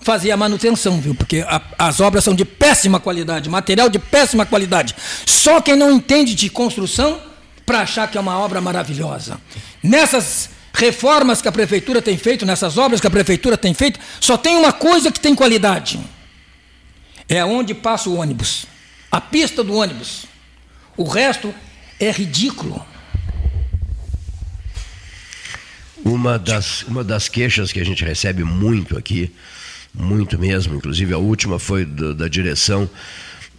G: fazer a manutenção, viu? Porque a- as obras são de péssima qualidade, material de péssima qualidade. Só quem não entende de construção para achar que é uma obra maravilhosa. Nessas reformas que a prefeitura tem feito, nessas obras que a prefeitura tem feito, só tem uma coisa que tem qualidade. É onde passa o ônibus. A pista do ônibus. O resto é ridículo.
A: Uma das, uma das queixas que a gente recebe muito aqui, muito mesmo, inclusive a última foi do- da direção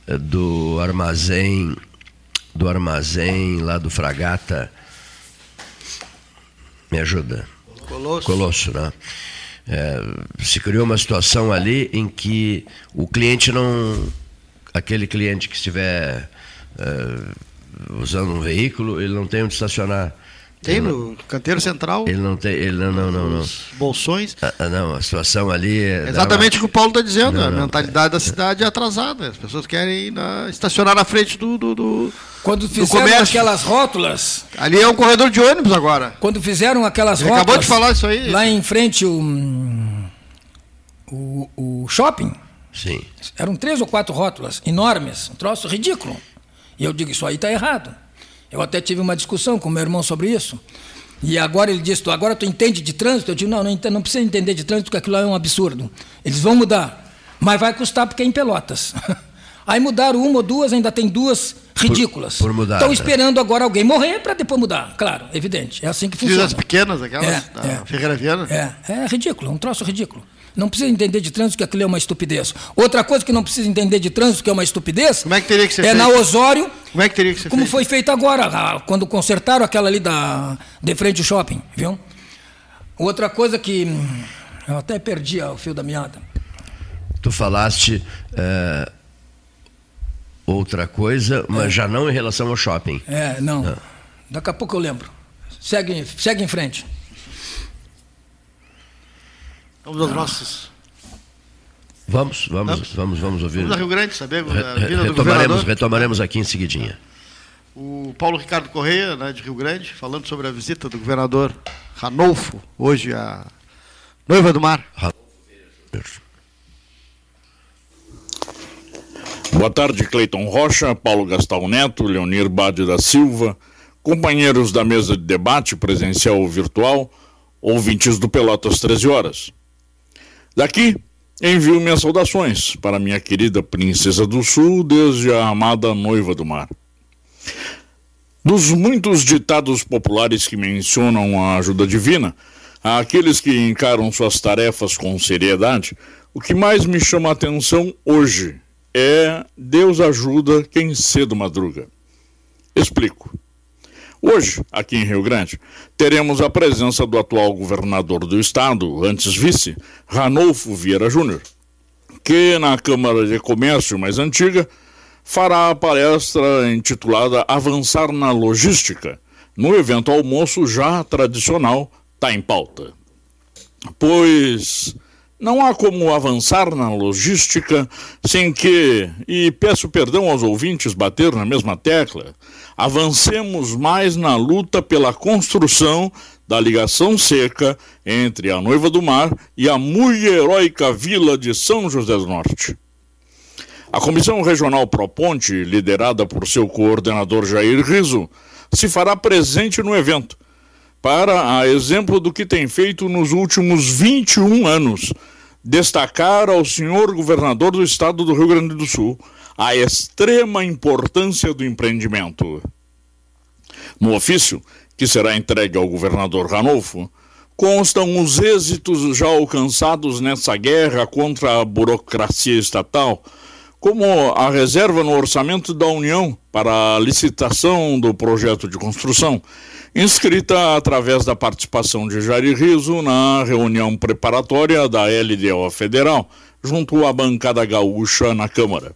A: eh, do armazém, do armazém lá do Fragata. Me ajuda.
B: Colosso.
A: Colosso, né? É, se criou uma situação ali em que o cliente não. Aquele cliente que estiver é, usando um veículo, ele não tem onde estacionar.
B: Tem
A: ele
B: no canteiro central.
A: Ele não tem. Ele não, não, não. não.
B: Bolsões.
A: Ah, ah, não, a situação ali. É
B: Exatamente o que o Paulo está dizendo.
A: Não,
B: a
A: não,
B: mentalidade da cidade é atrasada. As pessoas querem ir na, estacionar na frente do. do, do
G: Quando
B: do
G: fizeram
B: comércio.
G: aquelas rótulas.
B: Ali é um corredor de ônibus agora.
G: Quando fizeram aquelas
B: Ele
G: rótulas.
B: acabou de falar isso aí.
G: Lá em frente o, o, o shopping.
A: Sim.
G: Eram três ou quatro rótulas enormes, um troço ridículo. E eu digo, isso aí está errado. Eu até tive uma discussão com meu irmão sobre isso. E agora ele disse, "Tu- agora tu entende de trânsito? Eu digo, não, não, não precisa entender de trânsito, porque aquilo lá é um absurdo. Eles vão mudar, mas vai custar porque é em Pelotas. Aí mudaram uma ou duas, ainda tem duas ridículas.
A: por mudar,
G: Estão
A: né?
G: esperando agora alguém morrer para depois mudar. Claro, evidente. É assim que funciona.
B: Fiz as pequenas, aquelas
G: É,
B: da
G: é.
B: Ferreira Viana.
G: É, é ridículo, é um troço ridículo. Não precisa entender de trânsito que aquilo é uma estupidez. Outra coisa que não precisa entender de trânsito que é uma estupidez
B: Como é que teria que ser
G: é
B: feito?
G: na Osório,
B: Como é que teria que ser
G: como
B: feito?
G: foi feito agora, ah, quando consertaram aquela ali da, de frente ao shopping, viu? Outra coisa que hum, eu até perdi ah, o fio da meada.
A: Tu falaste é, outra coisa, mas já não em relação ao shopping.
G: É, não. Daqui a pouco eu lembro. Segue, segue em frente.
B: Vamos aos nossos.
A: Vamos, vamos, vamos, vamos, ouvir.
B: Vamos a Rio Grande, saber
A: re-
B: vida do
A: retomaremos, retomaremos aqui em seguidinha.
B: O Paulo Ricardo Correia, né, de Rio Grande, falando sobre a visita do governador Ranolfo, hoje a noiva do mar.
H: Boa tarde, Cleiton Rocha, Paulo Gastal Neto, Leonir Bade da Silva, companheiros da mesa de debate presencial ou virtual, ouvintes do Pelotas 13 Horas. Daqui, envio minhas saudações para minha querida Princesa do Sul, desde a amada Noiva do Mar. Dos muitos ditados populares que mencionam a ajuda divina, aqueles que encaram suas tarefas com seriedade, o que mais me chama a atenção hoje é Deus ajuda quem cedo madruga. Explico. Hoje, aqui em Rio Grande, teremos a presença do atual governador do estado, antes vice, Ranolfo Vieira Júnior, que na Câmara de Comércio mais antiga fará a palestra intitulada Avançar na Logística, no evento almoço já tradicional, está em pauta. Pois não há como avançar na logística sem que, e peço perdão aos ouvintes bater na mesma tecla, avancemos mais na luta pela construção da ligação seca entre a Noiva do Mar e a muito heróica vila de São José do Norte. A Comissão Regional Proponte, liderada por seu coordenador Jair Riso, se fará presente no evento, para, a exemplo do que tem feito nos últimos 21 anos, destacar ao senhor governador do estado do Rio Grande do Sul a extrema importância do empreendimento. No ofício, que será entregue ao governador Ranolfo, constam os êxitos já alcançados nessa guerra contra a burocracia estatal, como a reserva no orçamento da União para a licitação do projeto de construção, inscrita através da participação de Jair Riso na reunião preparatória da LDO Federal, junto à bancada gaúcha na Câmara.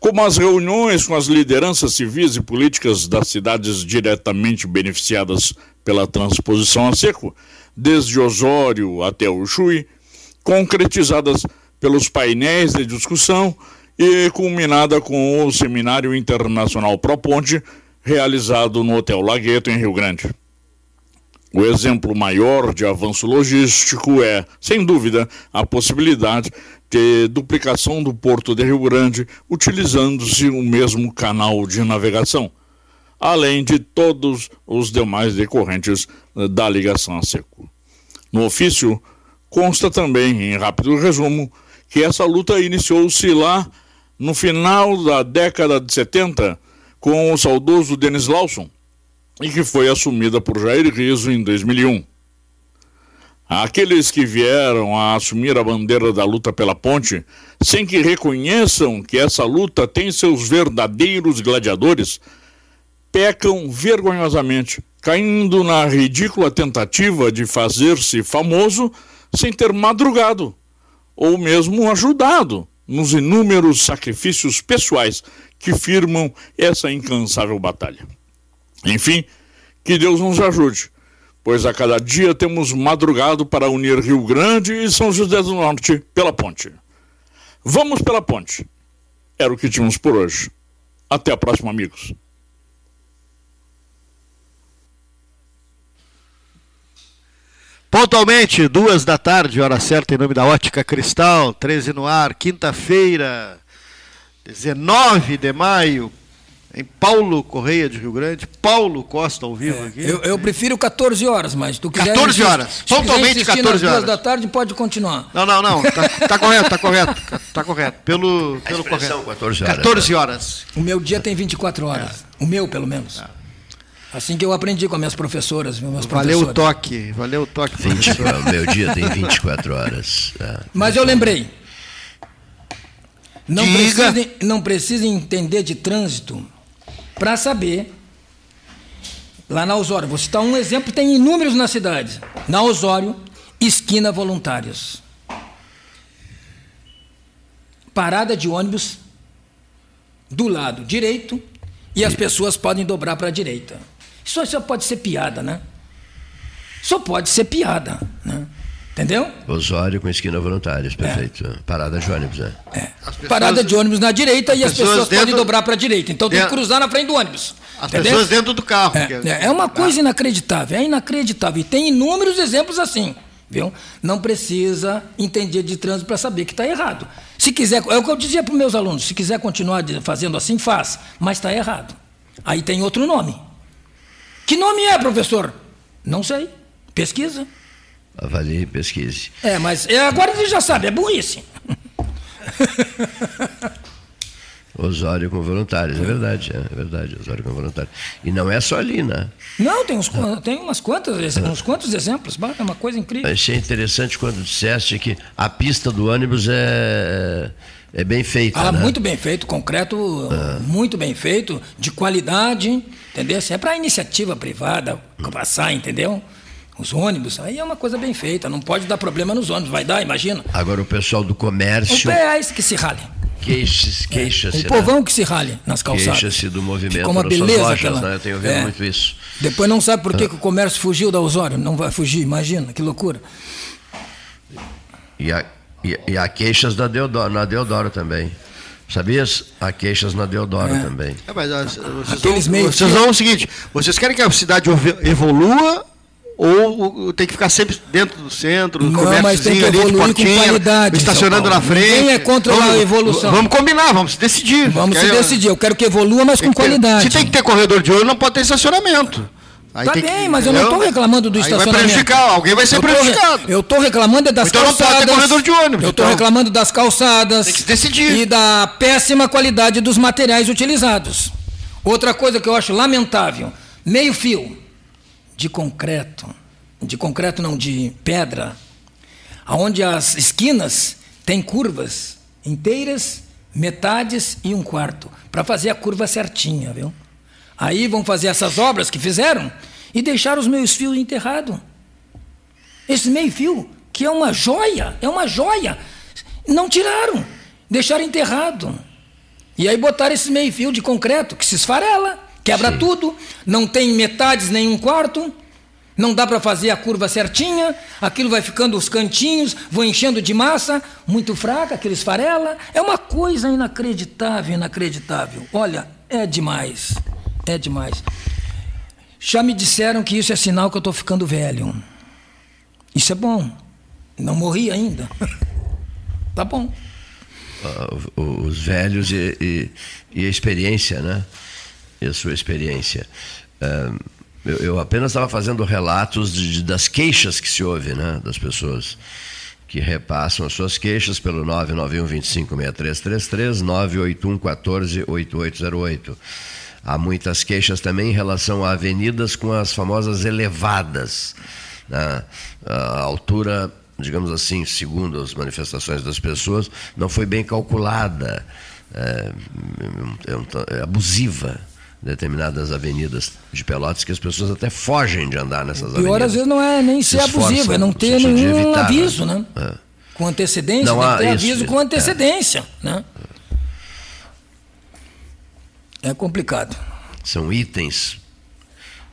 H: Como as reuniões com as lideranças civis e políticas das cidades diretamente beneficiadas pela transposição a seco, desde Osório até Chuí, concretizadas pelos painéis de discussão e culminada com o Seminário Internacional Proponte, realizado no Hotel Lagueto, em Rio Grande. O exemplo maior de avanço logístico é, sem dúvida, a possibilidade de duplicação do Porto de Rio Grande utilizando-se o mesmo canal de navegação, além de todos os demais decorrentes eh, da ligação a seco. No ofício, consta também, em rápido resumo, que essa luta iniciou-se lá no final da década de 70 com o saudoso Denis Lawson e que foi assumida por Jair Riso em 2001. Aqueles que vieram a assumir a bandeira da luta pela ponte, sem que reconheçam que essa luta tem seus verdadeiros gladiadores, pecam vergonhosamente, caindo na ridícula tentativa de fazer-se famoso sem ter madrugado ou mesmo ajudado nos inúmeros sacrifícios pessoais que firmam essa incansável batalha. Enfim, que Deus nos ajude, pois a cada dia temos madrugado para unir Rio Grande e São José do Norte pela ponte. Vamos pela ponte. Era o que tínhamos por hoje. Até a próxima, amigos.
I: Pontualmente, duas da tarde, hora certa, em nome da Ótica Cristal, 13 no ar, quinta-feira, 19 de maio, em Paulo Correia de Rio Grande. Paulo Costa ao vivo
G: é,
I: aqui.
G: Eu, eu, prefiro 14 horas, mas tu quiser.
I: 14 horas, pontualmente 14 horas.
G: duas da tarde pode continuar.
I: Não, não, não. Tá, tá correto, tá correto. Tá correto. Pelo, pelo correto.
A: 14 horas.
I: 14 horas.
G: O meu dia tem 24 horas. É. O meu, pelo menos. É. Assim que eu aprendi com as minhas professoras, meus
I: Valeu o toque, valeu o toque.
A: 20, o meu dia tem 24 horas. É.
G: Mas eu lembrei. Não precisa, não precisa entender de trânsito para saber. Lá na Osório, vou citar um exemplo, tem inúmeros na cidade. Na Osório, esquina voluntários. Parada de ônibus do lado direito e as pessoas podem dobrar para a direita. Isso só pode ser piada, né? Só pode ser piada, né? Entendeu?
A: Osório com esquina voluntários, perfeito. É. Parada de ônibus, né?
G: É. Pessoas, Parada de ônibus na direita as e as pessoas, pessoas podem dobrar para a direita. Então dentro, tem que cruzar na frente do ônibus.
I: As entendeu? pessoas dentro do carro.
G: É, é, é uma coisa inacreditável, é inacreditável. E tem inúmeros exemplos assim. Viu? Não precisa entender de trânsito para saber que está errado. Se quiser, é o que eu dizia para os meus alunos: se quiser continuar fazendo assim, faz, mas está errado. Aí tem outro nome. Que nome é, professor? Não sei. Pesquisa.
A: Avalie pesquise.
G: É, mas é, agora você já sabe, é burrice.
A: Osório com voluntários, é verdade, é, verdade, Osório com voluntários. E não é só ali, né?
G: Não, tem, uns, tem umas quantas, uns quantos exemplos, é uma coisa incrível.
A: Achei interessante quando disseste que a pista do ônibus é, é bem feita. Ah, né?
G: muito bem feito, concreto, ah. muito bem feito, de qualidade, entendeu? É para iniciativa privada passar, entendeu? Os ônibus, aí é uma coisa bem feita, não pode dar problema nos ônibus, vai dar, imagina.
A: Agora o pessoal do comércio.
G: É esse que se rale.
A: Queixa-se, queixa-se.
G: É, o né? povão que se rale nas calçadas.
A: Queixa-se do movimento Ficou
G: uma beleza
A: lojas,
G: aquela...
A: né? Eu tenho ouvido é. muito isso.
G: Depois não sabe por que, ah. que o comércio fugiu da Osório. Não vai fugir, imagina, que loucura.
A: E, a, e, e há queixas da Deodoro, na Deodoro também. Sabias? Há queixas na Deodoro é. também.
I: É, mas, vocês, Aqueles vão, vocês vão o seguinte: vocês querem que a cidade evolua ou tem que ficar sempre dentro do centro,
G: no comérciozinho ali de portinha,
I: estacionando na frente.
G: Ninguém é contra vamos, a evolução.
I: Vamos combinar, vamos decidir.
G: Vamos se decidir. Eu quero que evolua, mas com qualidade.
I: Se tem que ter corredor de ouro, não pode ter estacionamento.
G: Aí tá bem, que, mas eu não estou reclamando do estacionamento.
I: Vai prejudicar, alguém vai ser eu prejudicado.
G: eu estou reclamando das
I: então
G: calçadas.
I: Então não pode ter corredor de ônibus.
G: Eu estou
I: então.
G: reclamando das calçadas.
I: Tem que decidir.
G: E da péssima qualidade dos materiais utilizados. Outra coisa que eu acho lamentável, meio fio de concreto de concreto não, de pedra, aonde as esquinas têm curvas inteiras, metades e um quarto, para fazer a curva certinha, viu? Aí vão fazer essas obras que fizeram e deixar os meus fios enterrados. Esse meio fio, que é uma joia, é uma joia, não tiraram, deixaram enterrado. E aí botaram esse meio fio de concreto que se esfarela, quebra Sim. tudo, não tem metades nem um quarto. Não dá para fazer a curva certinha, aquilo vai ficando os cantinhos, vão enchendo de massa, muito fraca, aqueles farela. É uma coisa inacreditável, inacreditável. Olha, é demais. É demais. Já me disseram que isso é sinal que eu estou ficando velho. Isso é bom. Não morri ainda. tá bom.
A: Uh, os velhos e, e, e, a experiência, né? E a sua experiência. Uh, eu, eu apenas estava fazendo relatos de, das queixas que se ouve, né, das pessoas que repassam as suas queixas pelo 991 256333, 981 14 8808. Há muitas queixas também em relação a avenidas com as famosas elevadas. Né? A altura, digamos assim, segundo as manifestações das pessoas, não foi bem calculada, é, é, é abusiva determinadas avenidas de Pelotas que as pessoas até fogem de andar nessas
G: Pior,
A: avenidas.
G: às vezes, não é nem ser abusivo, é não ter nenhum evitar, aviso, né? né? É. Com antecedência, não há, ter isso, aviso com antecedência, é. né? É complicado.
A: São itens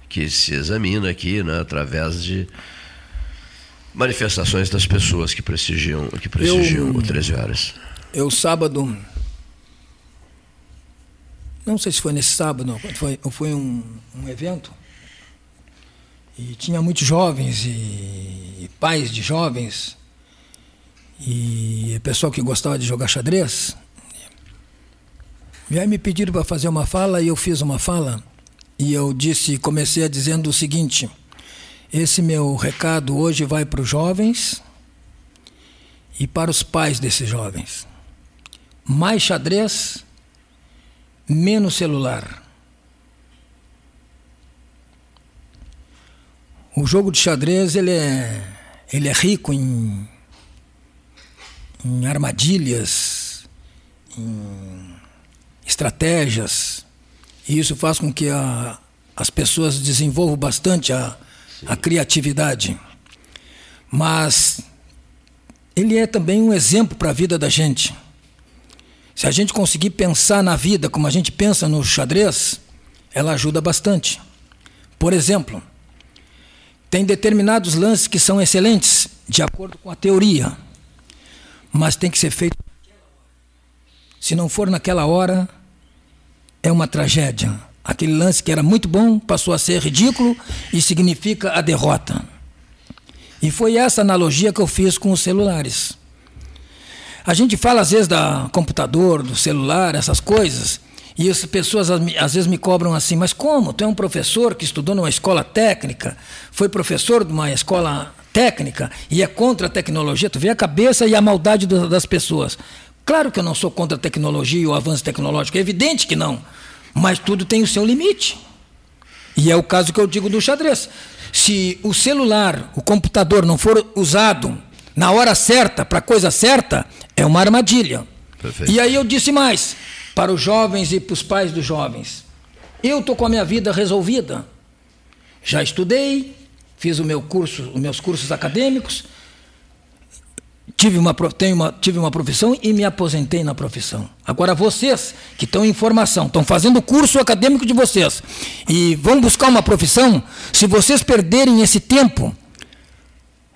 A: que se examina aqui, né, através de manifestações das pessoas que prestigiam, que prestigiam eu, o 13 horas.
G: Eu sábado não sei se foi nesse sábado, foi, foi um, um evento e tinha muitos jovens e, e pais de jovens e pessoal que gostava de jogar xadrez. E aí me pediram para fazer uma fala e eu fiz uma fala e eu disse, comecei a dizendo o seguinte: esse meu recado hoje vai para os jovens e para os pais desses jovens. Mais xadrez menos celular. O jogo de xadrez ele é, ele é rico em, em armadilhas, em estratégias, e isso faz com que a, as pessoas desenvolvam bastante a, a criatividade. Mas ele é também um exemplo para a vida da gente. Se a gente conseguir pensar na vida como a gente pensa no xadrez, ela ajuda bastante. Por exemplo, tem determinados lances que são excelentes, de acordo com a teoria, mas tem que ser feito. Se não for naquela hora, é uma tragédia. Aquele lance que era muito bom passou a ser ridículo e significa a derrota. E foi essa analogia que eu fiz com os celulares. A gente fala às vezes da computador, do celular, essas coisas, e as pessoas às vezes me cobram assim, mas como? Tu é um professor que estudou numa escola técnica, foi professor de uma escola técnica e é contra a tecnologia, tu vê a cabeça e a maldade das pessoas. Claro que eu não sou contra a tecnologia e o avanço tecnológico, é evidente que não, mas tudo tem o seu limite. E é o caso que eu digo do xadrez. Se o celular, o computador não for usado na hora certa, para a coisa certa, é uma armadilha. Perfeito. E aí eu disse mais para os jovens e para os pais dos jovens: eu estou com a minha vida resolvida. Já estudei, fiz o meu curso, os meus cursos acadêmicos, tive uma, tenho uma, tive uma profissão e me aposentei na profissão. Agora, vocês que estão em formação, estão fazendo o curso acadêmico de vocês e vão buscar uma profissão, se vocês perderem esse tempo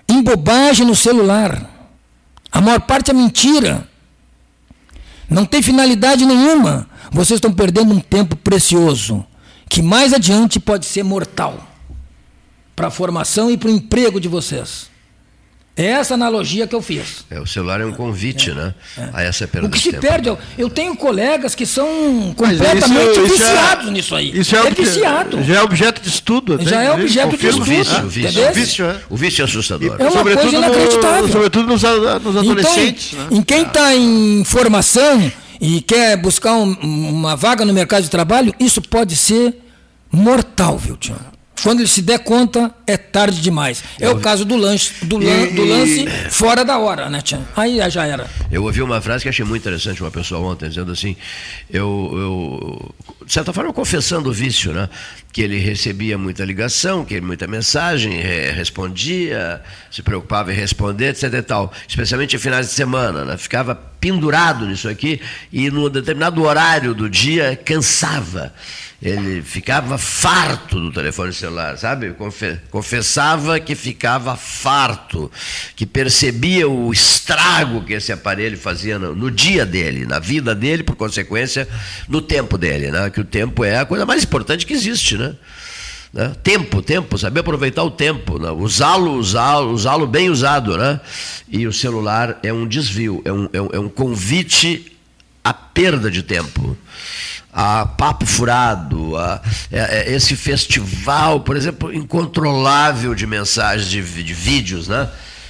G: em bobagem no celular, a maior parte é mentira. Não tem finalidade nenhuma. Vocês estão perdendo um tempo precioso, que mais adiante pode ser mortal para a formação e para o emprego de vocês. É essa analogia que eu fiz.
A: É, o celular é um convite, é, né? É. A essa perda
G: O que se tempo. perde, eu, eu, tenho colegas que são completamente isso, isso é- viciados é, nisso aí.
B: Isso é, é viciado. Já é objeto de estudo.
G: Até, já é objeto de estudo. O vício,
A: o vício, o vício, é. o vício é assustador.
G: É uma sobretudo coisa inacreditável.
B: No, sobretudo nos, nos adolescentes.
G: Então, né? Em quem está em formação e quer buscar um, uma vaga no mercado de trabalho, isso pode ser mortal, viu, Tiago? Quando ele se der conta, é tarde demais. É o caso do, lanche, do, lan, do lance fora da hora, né, Tia? Aí já era.
A: Eu ouvi uma frase que achei muito interessante, uma pessoa ontem, dizendo assim, eu, eu de certa forma, confessando o vício, né? Que ele recebia muita ligação, que muita mensagem, respondia, se preocupava em responder, etc e tal. Especialmente em finais de semana, né? Ficava pendurado nisso aqui e num determinado horário do dia cansava ele ficava farto do telefone celular, sabe? Confessava que ficava farto, que percebia o estrago que esse aparelho fazia no, no dia dele, na vida dele, por consequência, no tempo dele, né? Que o tempo é a coisa mais importante que existe, né? Né? Tempo, tempo, saber aproveitar o tempo, né? usá-lo, usá-lo, usá-lo bem usado, né? E o celular é um desvio, é um, é um, é um convite à perda de tempo a Papo Furado, a, a, é, é, esse festival, por exemplo, incontrolável de mensagens, de, de vídeos, né?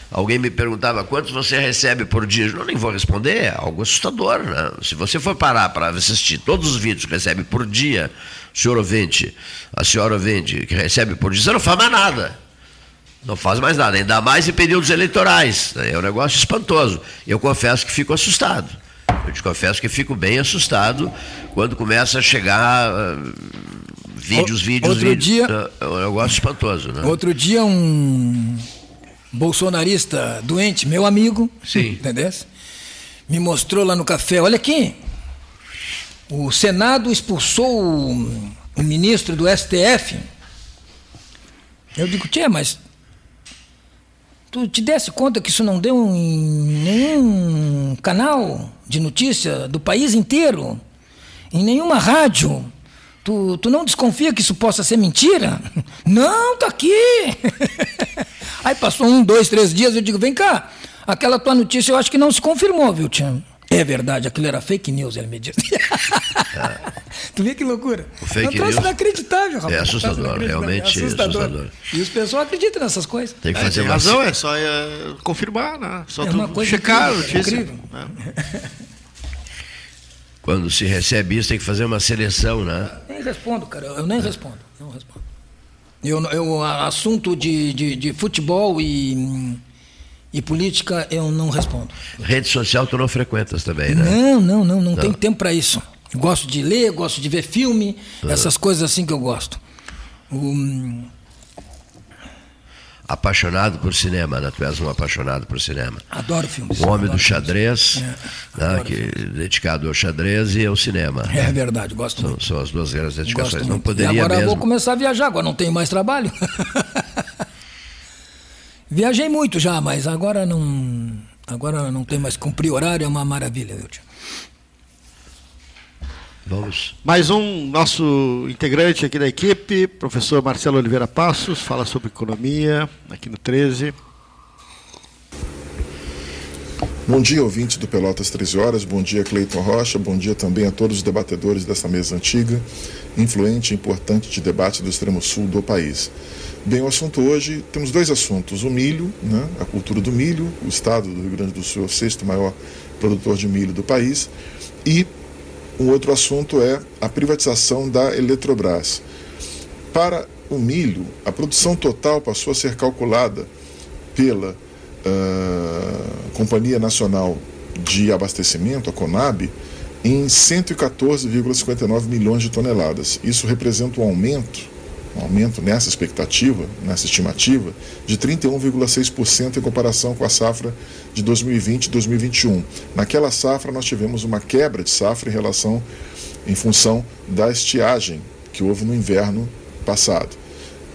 A: Alguém me perguntava quantos você recebe por dia. Eu nem vou responder, é algo assustador. Né? Se você for parar para assistir todos os vídeos que recebe por dia, senhor ouvinte, a senhora ouvinte, que recebe por dia, você não faz mais nada. Não faz mais nada, ainda mais em períodos eleitorais. Né? É um negócio espantoso. Eu confesso que fico assustado. Eu te confesso que fico bem assustado quando começa a chegar uh, Vídeos, vídeos,
G: Outro
A: vídeos.
G: dia-
A: É um negócio espantoso, né?
G: Outro dia um bolsonarista doente, meu amigo,
A: Sim.
G: Me mostrou lá no café, olha aqui. O Senado expulsou o, ministro do STF. Eu digo, tia, mas tu te desse conta que isso não deu em nenhum canal de notícia do país inteiro, em nenhuma rádio. Tu, tu não desconfia que isso possa ser mentira? Não, tá aqui. Aí passou um, dois, três dias, eu digo, vem cá, aquela tua notícia eu acho que não se confirmou, viu, Tia? É verdade, aquilo era fake news, ele me disse. tu vê que loucura?
A: O fake
G: é um troço
A: news
G: inacreditável, rapaz.
A: é assustador, realmente
G: é assustador.
A: assustador.
G: E os pessoal acreditam nessas coisas.
A: Tem que
B: É,
A: fazer
B: tem
A: uma
B: razão, é só é, confirmar, né? Só
G: É
B: tu
G: uma coisa
B: checar a
G: incrível,
B: notícia.
G: incrível.
B: né?
A: Quando se recebe isso, tem que fazer uma seleção, né?
G: Nem respondo, cara. Eu nem respondo. Não respondo. Eu, eu, assunto de, de, de futebol e, e política, eu não respondo.
A: Rede social tu não frequentas também, né?
G: Não, não, não, não,
A: Não.
G: tem tempo para isso. Gosto de ler, gosto de ver filme,
A: Ah.
G: essas coisas assim que eu gosto. O-
A: Apaixonado por cinema, né? Tu és um apaixonado por cinema.
G: adoro filmes.
A: O homem do xadrez,
G: filmes.
A: né? que, dedicado ao xadrez e ao cinema.
G: É, é verdade, gosto
A: São,
G: muito.
A: são as duas grandes
G: Gosto
A: dedicações. Não
G: muito.
A: poderia
G: e agora eu
A: mesmo.
G: vou começar a viajar, agora não tenho mais trabalho. Viajei muito já, mas agora não. Agora não tem mais cumprir horário, é uma maravilha, viu, tio?
A: Vamos.
B: Mais um nosso integrante aqui da equipe, professor Marcelo Oliveira Passos, fala sobre economia aqui no 13.
J: Bom dia, ouvintes do Pelotas 13 Horas. Bom dia, Cleiton Rocha. Bom dia também a todos os debatedores dessa mesa antiga, influente e importante de debate do extremo sul do país. Bem, o assunto hoje, temos dois assuntos. O milho, né, a cultura do milho, o estado do Rio Grande do Sul é o sexto maior produtor de milho do país, e um outro assunto é a privatização da Eletrobras. Para o milho, a produção total passou a ser calculada pela ah, Companhia Nacional de Abastecimento, a CONAB, em 114,59 milhões de toneladas. Isso representa um aumento, um aumento nessa expectativa, nessa estimativa, de 31,6% em comparação com a safra de 2020 e 2021. Naquela safra nós tivemos uma quebra de safra em relação em função da estiagem que houve no inverno passado.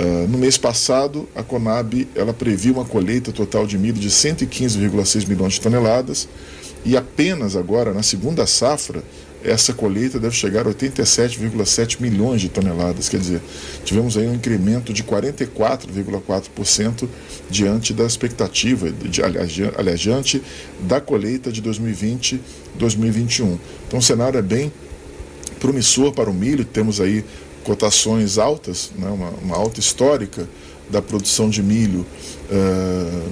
J: Uh, no mês passado, a Conab ela previu uma colheita total de milho de 115,6 milhões de toneladas e apenas agora, na segunda safra, essa colheita deve chegar a 87,7 milhões de toneladas. Quer dizer, tivemos aí um incremento de 44,4% diante da expectativa, de, aliás, di- aliás, diante da colheita de 2020-2021. Então o cenário é bem promissor para o milho, temos aí cotações altas, né, uma, uma alta histórica da produção de milho eh,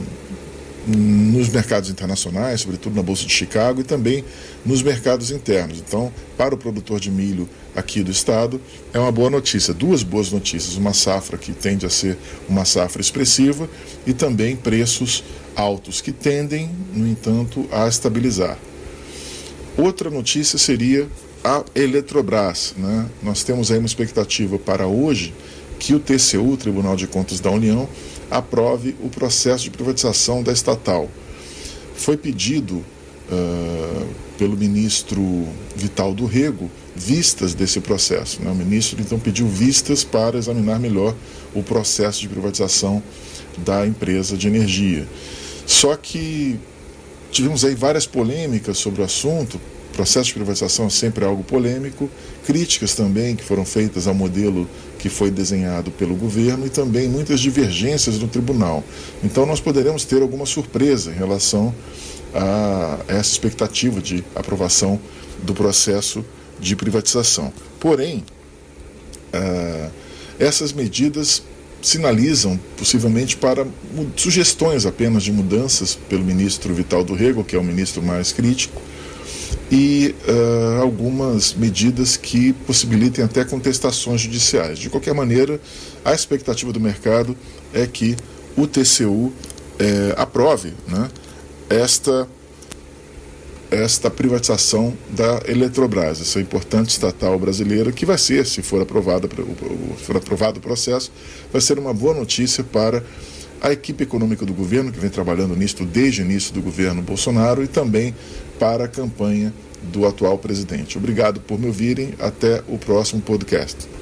J: nos mercados internacionais, sobretudo na Bolsa de Chicago, e também nos mercados internos. Então, para o produtor de milho aqui do estado, é uma boa notícia. Duas boas notícias: uma safra que tende a ser uma safra expressiva e também preços altos, que tendem, no entanto, a estabilizar. Outra notícia seria a Eletrobras. Né? Nós temos aí uma expectativa para hoje que o TCU, Tribunal de Contas da União, aprove o processo de privatização da estatal. Foi pedido ah, pelo ministro Vital do Rego vistas desse processo. Né? O ministro então pediu vistas para examinar melhor o processo de privatização da empresa de energia. Só que tivemos aí várias polêmicas sobre o assunto. O processo de privatização é sempre algo polêmico, críticas também que foram feitas ao modelo que foi desenhado pelo governo e também muitas divergências no tribunal. Então nós poderemos ter alguma surpresa em relação a essa expectativa de aprovação do processo de privatização. Porém, ah, essas medidas sinalizam possivelmente para sugestões apenas de mudanças pelo ministro Vital do Rego, que é o ministro mais crítico, e ah, algumas medidas que possibilitem até contestações judiciais. De qualquer maneira, a expectativa do mercado é que o TCU eh, aprove né, esta esta privatização da Eletrobras, essa importante estatal brasileira, que vai ser, se for for aprovado o processo, vai ser uma boa notícia para a equipe econômica do governo, que vem trabalhando nisso desde o início do governo Bolsonaro, e também para a campanha do atual presidente. Obrigado por me ouvirem. Até o próximo podcast.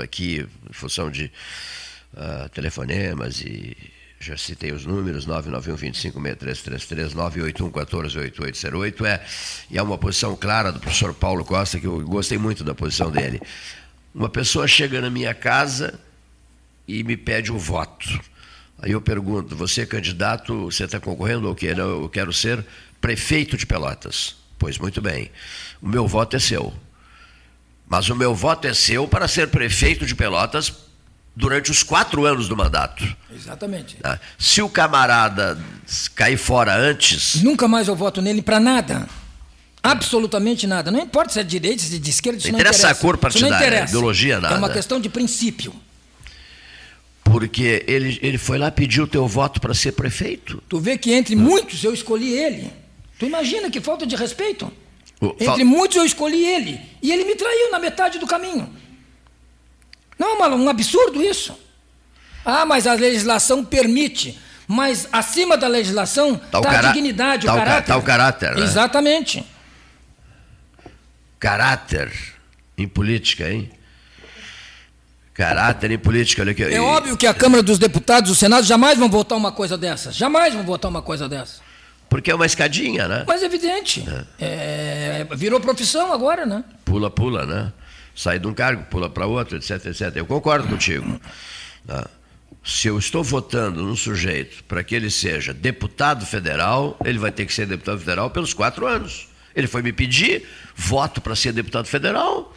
A: Aqui em função de uh, telefonemas e já citei os números, 991-256333, 981-148808, é, e é uma posição clara do professor Paulo Costa, que eu gostei muito da posição dele. Uma pessoa chega na minha casa e me pede um voto. Aí eu pergunto, você é candidato, você está concorrendo ou quê? Eu quero ser prefeito de Pelotas. Pois muito bem, o meu voto é seu. Mas o meu voto é seu para ser prefeito de Pelotas durante os quatro anos do mandato.
G: Exatamente.
A: Tá? Se o camarada cair fora antes.
G: Nunca mais eu voto nele para nada. Absolutamente nada. Não importa se é de direita, se é de esquerda, isso não interessa.
A: interessa a cor partidária, ideologia, nada.
G: É uma questão de princípio.
A: Porque ele, ele foi lá pedir o teu voto para ser prefeito.
G: Tu vê que entre muitos eu escolhi ele. Tu imagina que falta de respeito. Entre muitos eu escolhi ele. E ele me traiu na metade do caminho. Não, é um absurdo isso. Ah, mas a legislação permite. Mas acima da legislação está tá a dignidade,
A: tá
G: o caráter.
A: Está o caráter. Né?
G: Exatamente.
A: Caráter em política, hein? Caráter em política. Olha aqui.
G: É óbvio que a Câmara dos Deputados e o Senado jamais vão votar uma coisa dessa. Jamais vão votar uma coisa dessa.
A: Porque é uma escadinha, né?
G: Mas é evidente. É. É, virou profissão agora, né?
A: Pula, pula, né? Sai de um cargo, pula para outro, etc, etc. Eu concordo contigo. Tá? Se eu estou votando num sujeito para que ele seja deputado federal, ele vai ter que ser deputado federal pelos quatro anos. Ele foi me pedir voto para ser deputado federal.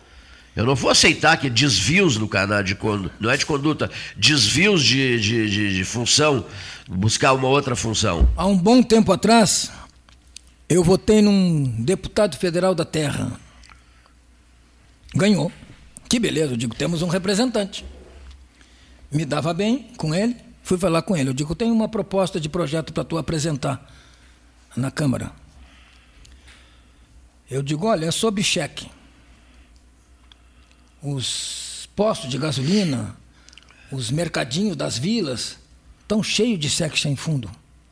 A: Eu não vou aceitar que desvios no canal de conduta, não é de conduta, desvios de, de, de, de, função, buscar uma outra função.
G: Há um bom tempo atrás, eu votei num deputado federal da Terra. Ganhou. Que beleza, eu digo, temos um representante. Me dava bem com ele, fui falar com ele. Eu digo, tenho uma proposta de projeto para tu apresentar na Câmara. Eu digo, olha, é sob cheque os postos de gasolina, os mercadinhos das vilas estão cheios de sexo sem fundo.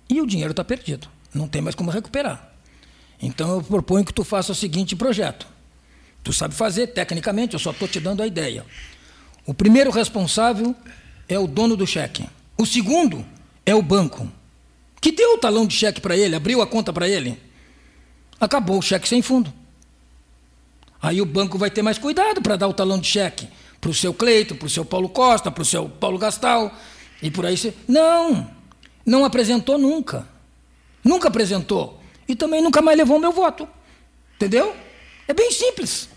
G: E o dinheiro está perdido. Não tem mais como recuperar. Então eu proponho que tu faça o seguinte projeto. Tu sabe fazer tecnicamente, eu só estou te dando a ideia. O primeiro responsável é o dono do cheque. O segundo é o banco, que deu o talão de cheque para ele, abriu a conta para ele. Acabou o cheque sem fundo. Aí o banco vai ter mais cuidado para dar o talão de cheque para o seu Cleito, para o seu Paulo Costa, para o seu Paulo Gastal e por aí. Não, não apresentou nunca. Nunca apresentou. E também nunca mais levou meu voto. Entendeu? É bem simples.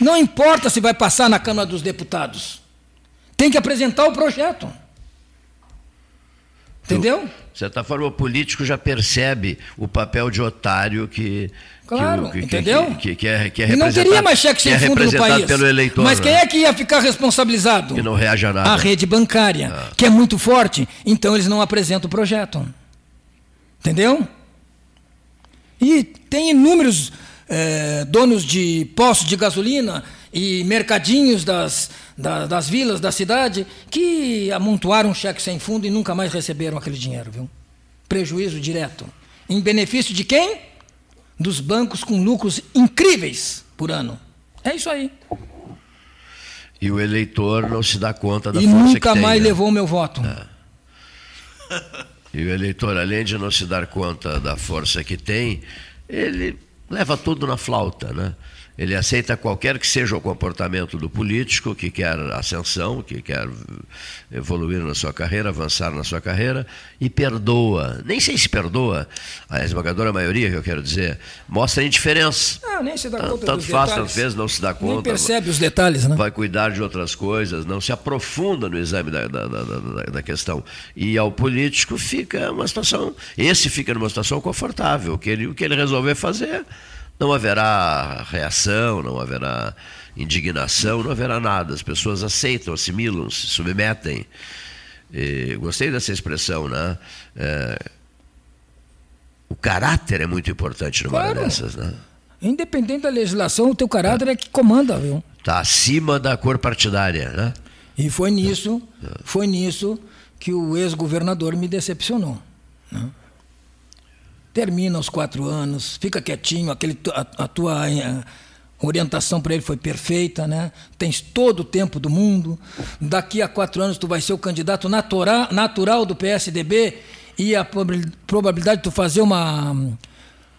G: Não importa se vai passar na Câmara dos Deputados. Tem que apresentar o projeto. Entendeu?
A: De certa forma, o político já percebe o papel de otário que,
G: Claro,
A: que,
G: entendeu?
A: Que, que, é, que é
G: e não teria mais cheque sem
A: é
G: fundo no país.
A: Pelo eleitor,
G: Mas quem
A: né?
G: é que ia ficar responsabilizado?
A: Que não reage a nada.
G: A rede bancária, ah. que é muito forte, então eles não apresentam o projeto. Entendeu? E tem inúmeros é, donos de postos de gasolina e mercadinhos das, das, das vilas da cidade que amontoaram cheque sem fundo e nunca mais receberam aquele dinheiro, viu? Prejuízo direto. Em benefício de quem? Dos bancos com lucros incríveis por ano. É isso aí.
A: E o eleitor não se dá conta da
G: e
A: força
G: nunca
A: que
G: mais
A: tem, né?
G: levou meu voto.
A: É. E o eleitor, além de não se dar conta da força que tem, ele leva tudo na flauta, né? Ele aceita qualquer que seja o comportamento do político que quer ascensão, que quer evoluir na sua carreira, avançar na sua carreira, e perdoa. Nem sei se perdoa, a esmagadora maioria, que eu quero dizer, mostra indiferença.
G: Ah, nem se dá conta
A: Tanto faz,
G: detalhes.
A: tanto fez, não se dá conta.
G: Nem percebe os detalhes, né?
A: Vai cuidar de outras coisas, não se aprofunda no exame da, da, da, da, da questão. E ao político fica uma situação, esse fica numa situação confortável. O que ele, o que ele resolver fazer não haverá reação, não haverá indignação, não haverá nada. As pessoas aceitam, assimilam, se submetem. E gostei dessa expressão, né? É, o caráter é muito importante numa
G: Claro.
A: dessas, né?
G: Independente da legislação, o teu caráter é que comanda, viu?
A: Está acima da cor partidária, né?
G: E foi nisso, foi nisso que o ex-governador me decepcionou. né? Termina os quatro anos, fica quietinho, aquele, a, a tua eh, orientação para ele foi perfeita, né? Tens todo o tempo do mundo. Daqui a quatro anos tu vai ser o candidato natura, natural do PSDB e a probabil- probabilidade de tu fazer uma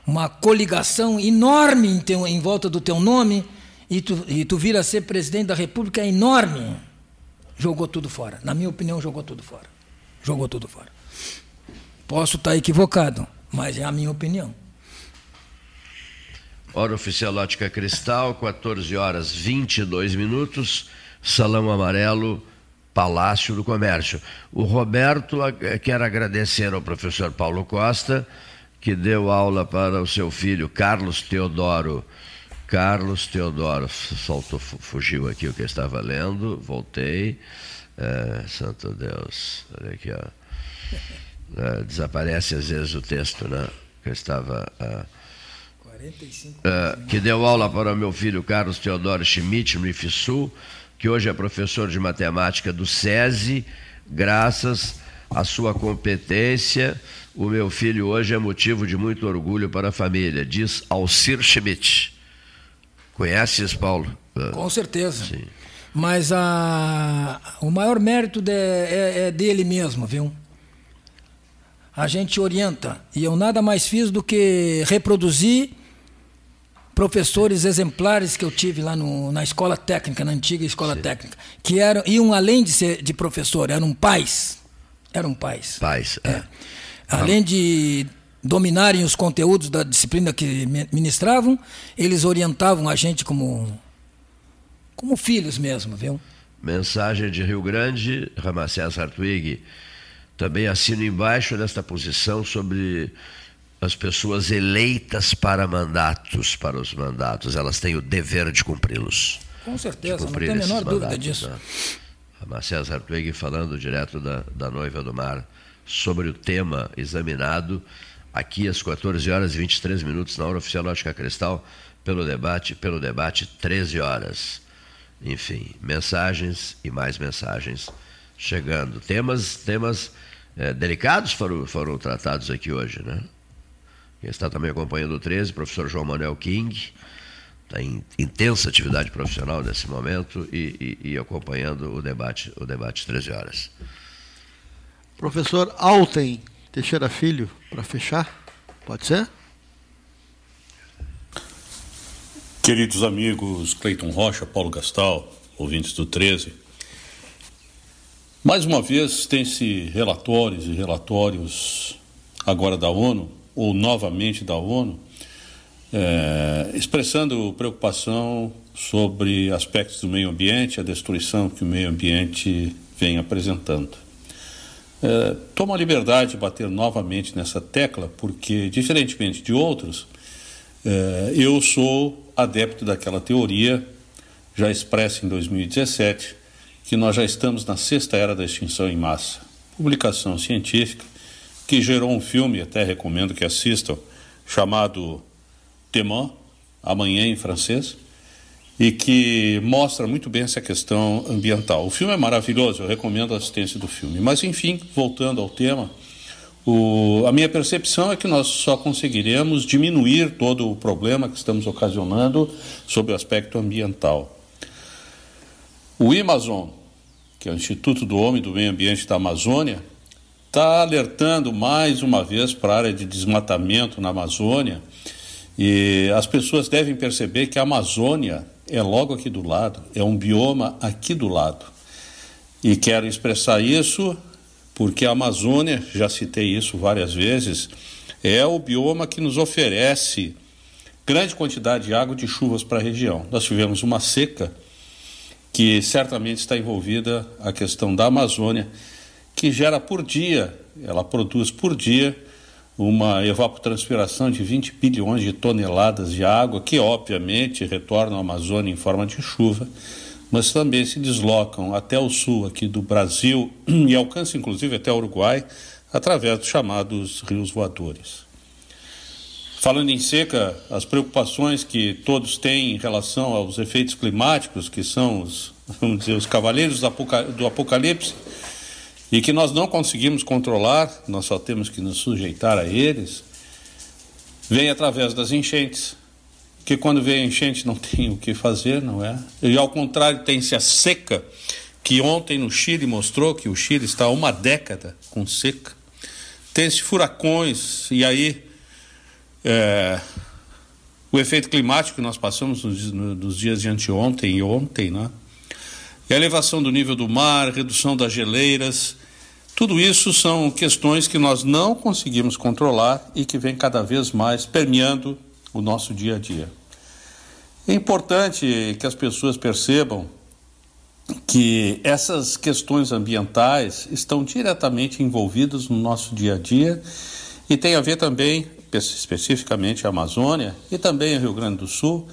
G: uma coligação enorme em, teu- em volta do teu nome e tu, e tu vir a ser presidente da República é enorme. Jogou tudo fora. Na minha opinião, jogou tudo fora. Jogou tudo fora. Posso estar equivocado, mas é a minha opinião.
A: Hora oficial Ótica Cristal, 14 horas 22 minutos, Salão Amarelo, Palácio do Comércio. O Roberto eh, quer agradecer ao professor Paulo Costa, que deu aula para o seu filho Carlos Teodoro. Carlos Teodoro, soltou, fu- fugiu aqui o que eu estava lendo, voltei. É, santo Deus, olha aqui, ó. É, desaparece às vezes o texto, né? Que eu estava. ah,
G: 45.
A: eh, que deu aula para o meu filho Carlos Teodoro Schmidt no IFSU, que hoje é professor de matemática do SESI, graças à sua competência. O meu filho hoje é motivo de muito orgulho para a família, diz Alcir Schmidt. Conheces, Paulo? Eh,
G: Com certeza. Mas a, o maior mérito de- é, é dele mesmo, viu? A gente orienta. E eu nada mais fiz do que reproduzir professores exemplares que eu tive lá no- na escola técnica, na antiga escola técnica, que eram, iam além de ser de professor, eram pais. Eram pais.
A: Pais, é.
G: Além de dominarem os conteúdos da disciplina que mi- ministravam, eles orientavam a gente como, como filhos mesmo, viu?
A: Mensagem de Rio Grande, Ramacés Hartwig. Também assino embaixo desta posição sobre as pessoas eleitas para mandatos, para os mandatos. Elas têm o dever de cumpri-los.
G: Com certeza, não tem a menor dúvida
A: mandatos,
G: disso.
A: né? Ramacés Hartwig falando direto da, da Noiva do Mar sobre o tema examinado aqui às 14 horas e 23 minutos na hora oficial Lógica Cristal pelo debate, pelo debate 13 horas. Enfim, mensagens e mais mensagens chegando. Temas, temas eh, delicados foram, foram tratados aqui hoje, né? Quem está também acompanhando o 13, professor João Manuel King, está em intensa atividade profissional nesse momento e, e- e acompanhando o debate, o debate 13 horas.
B: Professor Alten Teixeira Filho, para fechar, pode ser?
K: Queridos amigos Cleiton Rocha, Paulo Gastal, ouvintes do 13, mais uma vez tem-se relatórios e relatórios agora da ONU, ou novamente da ONU, eh, expressando preocupação sobre aspectos do meio ambiente, a destruição que o meio ambiente vem apresentando. Eh, tomo a liberdade de bater novamente nessa tecla, porque, diferentemente de outros, eh, eu sou adepto daquela teoria, já expressa em 2017, que nós já estamos na sexta era da extinção em massa. Publicação científica que gerou um filme, até recomendo que assistam, chamado Demain, Amanhã em francês, e que mostra muito bem essa questão ambiental. O filme é maravilhoso, eu recomendo a assistência do filme. Mas, enfim, voltando ao tema, o- a minha percepção é que nós só conseguiremos diminuir todo o problema que estamos ocasionando sob o aspecto ambiental. O Amazon, que é o Instituto do Homem e do Meio Ambiente da Amazônia, está alertando mais uma vez para a área de desmatamento na Amazônia E as pessoas devem perceber que a Amazônia é logo aqui do lado, é um bioma aqui do lado. E quero expressar isso porque a Amazônia, já citei isso várias vezes, é o bioma que nos oferece grande quantidade de água de chuvas para a região. Nós tivemos uma seca que certamente está envolvida a questão da Amazônia, que gera por dia, ela produz por dia uma evapotranspiração de 20 bilhões de toneladas de água, que obviamente retornam à Amazônia em forma de chuva, mas também se deslocam até o sul aqui do Brasil e alcançam inclusive até o Uruguai através dos chamados rios voadores. Falando em seca, as preocupações que todos têm em relação aos efeitos climáticos, que são os, vamos dizer, os cavaleiros do apocalipse, e que nós não conseguimos controlar, nós só temos que nos sujeitar a eles, vem através das enchentes. Que quando vem a enchente não tem o que fazer, não é? E ao contrário, tem-se a seca, que ontem no Chile mostrou que o Chile está há uma década com seca. Tem-se furacões, e aí é, o efeito climático que nós passamos nos, nos dias de anteontem e ontem, né? E a elevação do nível do mar, redução das geleiras, tudo isso são questões que nós não conseguimos controlar e que vem cada vez mais permeando o nosso dia a dia. É importante que as pessoas percebam que essas questões ambientais estão diretamente envolvidas no nosso dia a dia e tem a ver também especificamente a Amazônia e também o Rio Grande do Sul,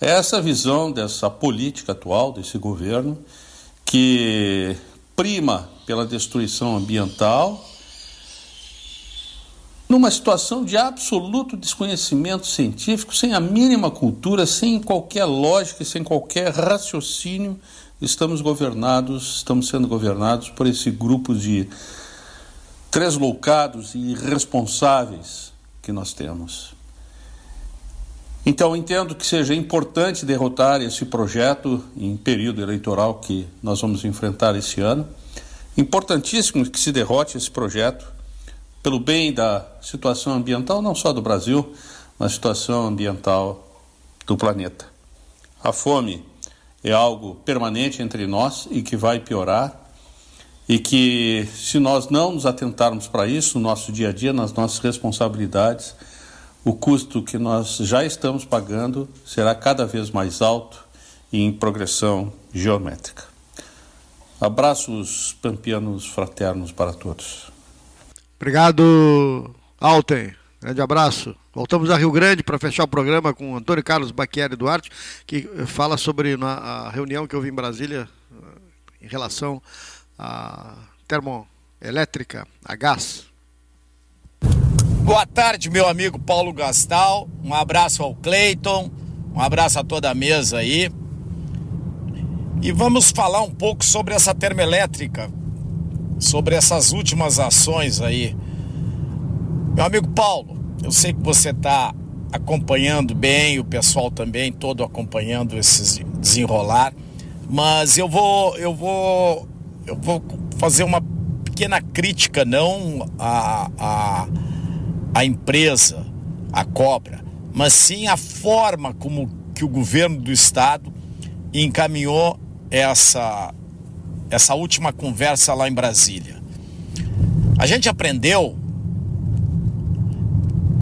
K: é essa visão dessa política atual desse governo que prima pela destruição ambiental numa situação de absoluto desconhecimento científico, sem a mínima cultura, sem qualquer lógica sem qualquer raciocínio, estamos governados, estamos sendo governados por esse grupo de tresloucados e irresponsáveis que nós temos. Então, entendo que seja importante derrotar esse projeto em período eleitoral que nós vamos enfrentar esse ano. Importantíssimo que se derrote esse projeto pelo bem da situação ambiental, não só do Brasil, mas situação ambiental do planeta. A fome é algo permanente entre nós e que vai piorar, e que, se nós não nos atentarmos para isso no nosso dia a dia, nas nossas responsabilidades, o custo que nós já estamos pagando será cada vez mais alto e em progressão geométrica. Abraços pampianos fraternos para todos.
B: Obrigado, Alten. Grande abraço. Voltamos a Rio Grande para fechar o programa com Antônio Carlos Baquieri Duarte, que fala sobre a reunião que houve em Brasília eh, em relação a termoelétrica, a gás.
L: Boa tarde, meu amigo Paulo Gastal. Um abraço ao Cleiton, um abraço a toda a mesa aí. E vamos falar um pouco sobre essa termoelétrica, sobre essas últimas ações aí. Meu amigo Paulo, eu sei que você está acompanhando bem, o pessoal também todo acompanhando esses desenrolar, mas eu vou eu vou eu vou fazer uma pequena crítica, não a, a, a empresa, a cobra, mas sim a forma como que o governo do estado encaminhou essa, essa última conversa lá em Brasília. A gente aprendeu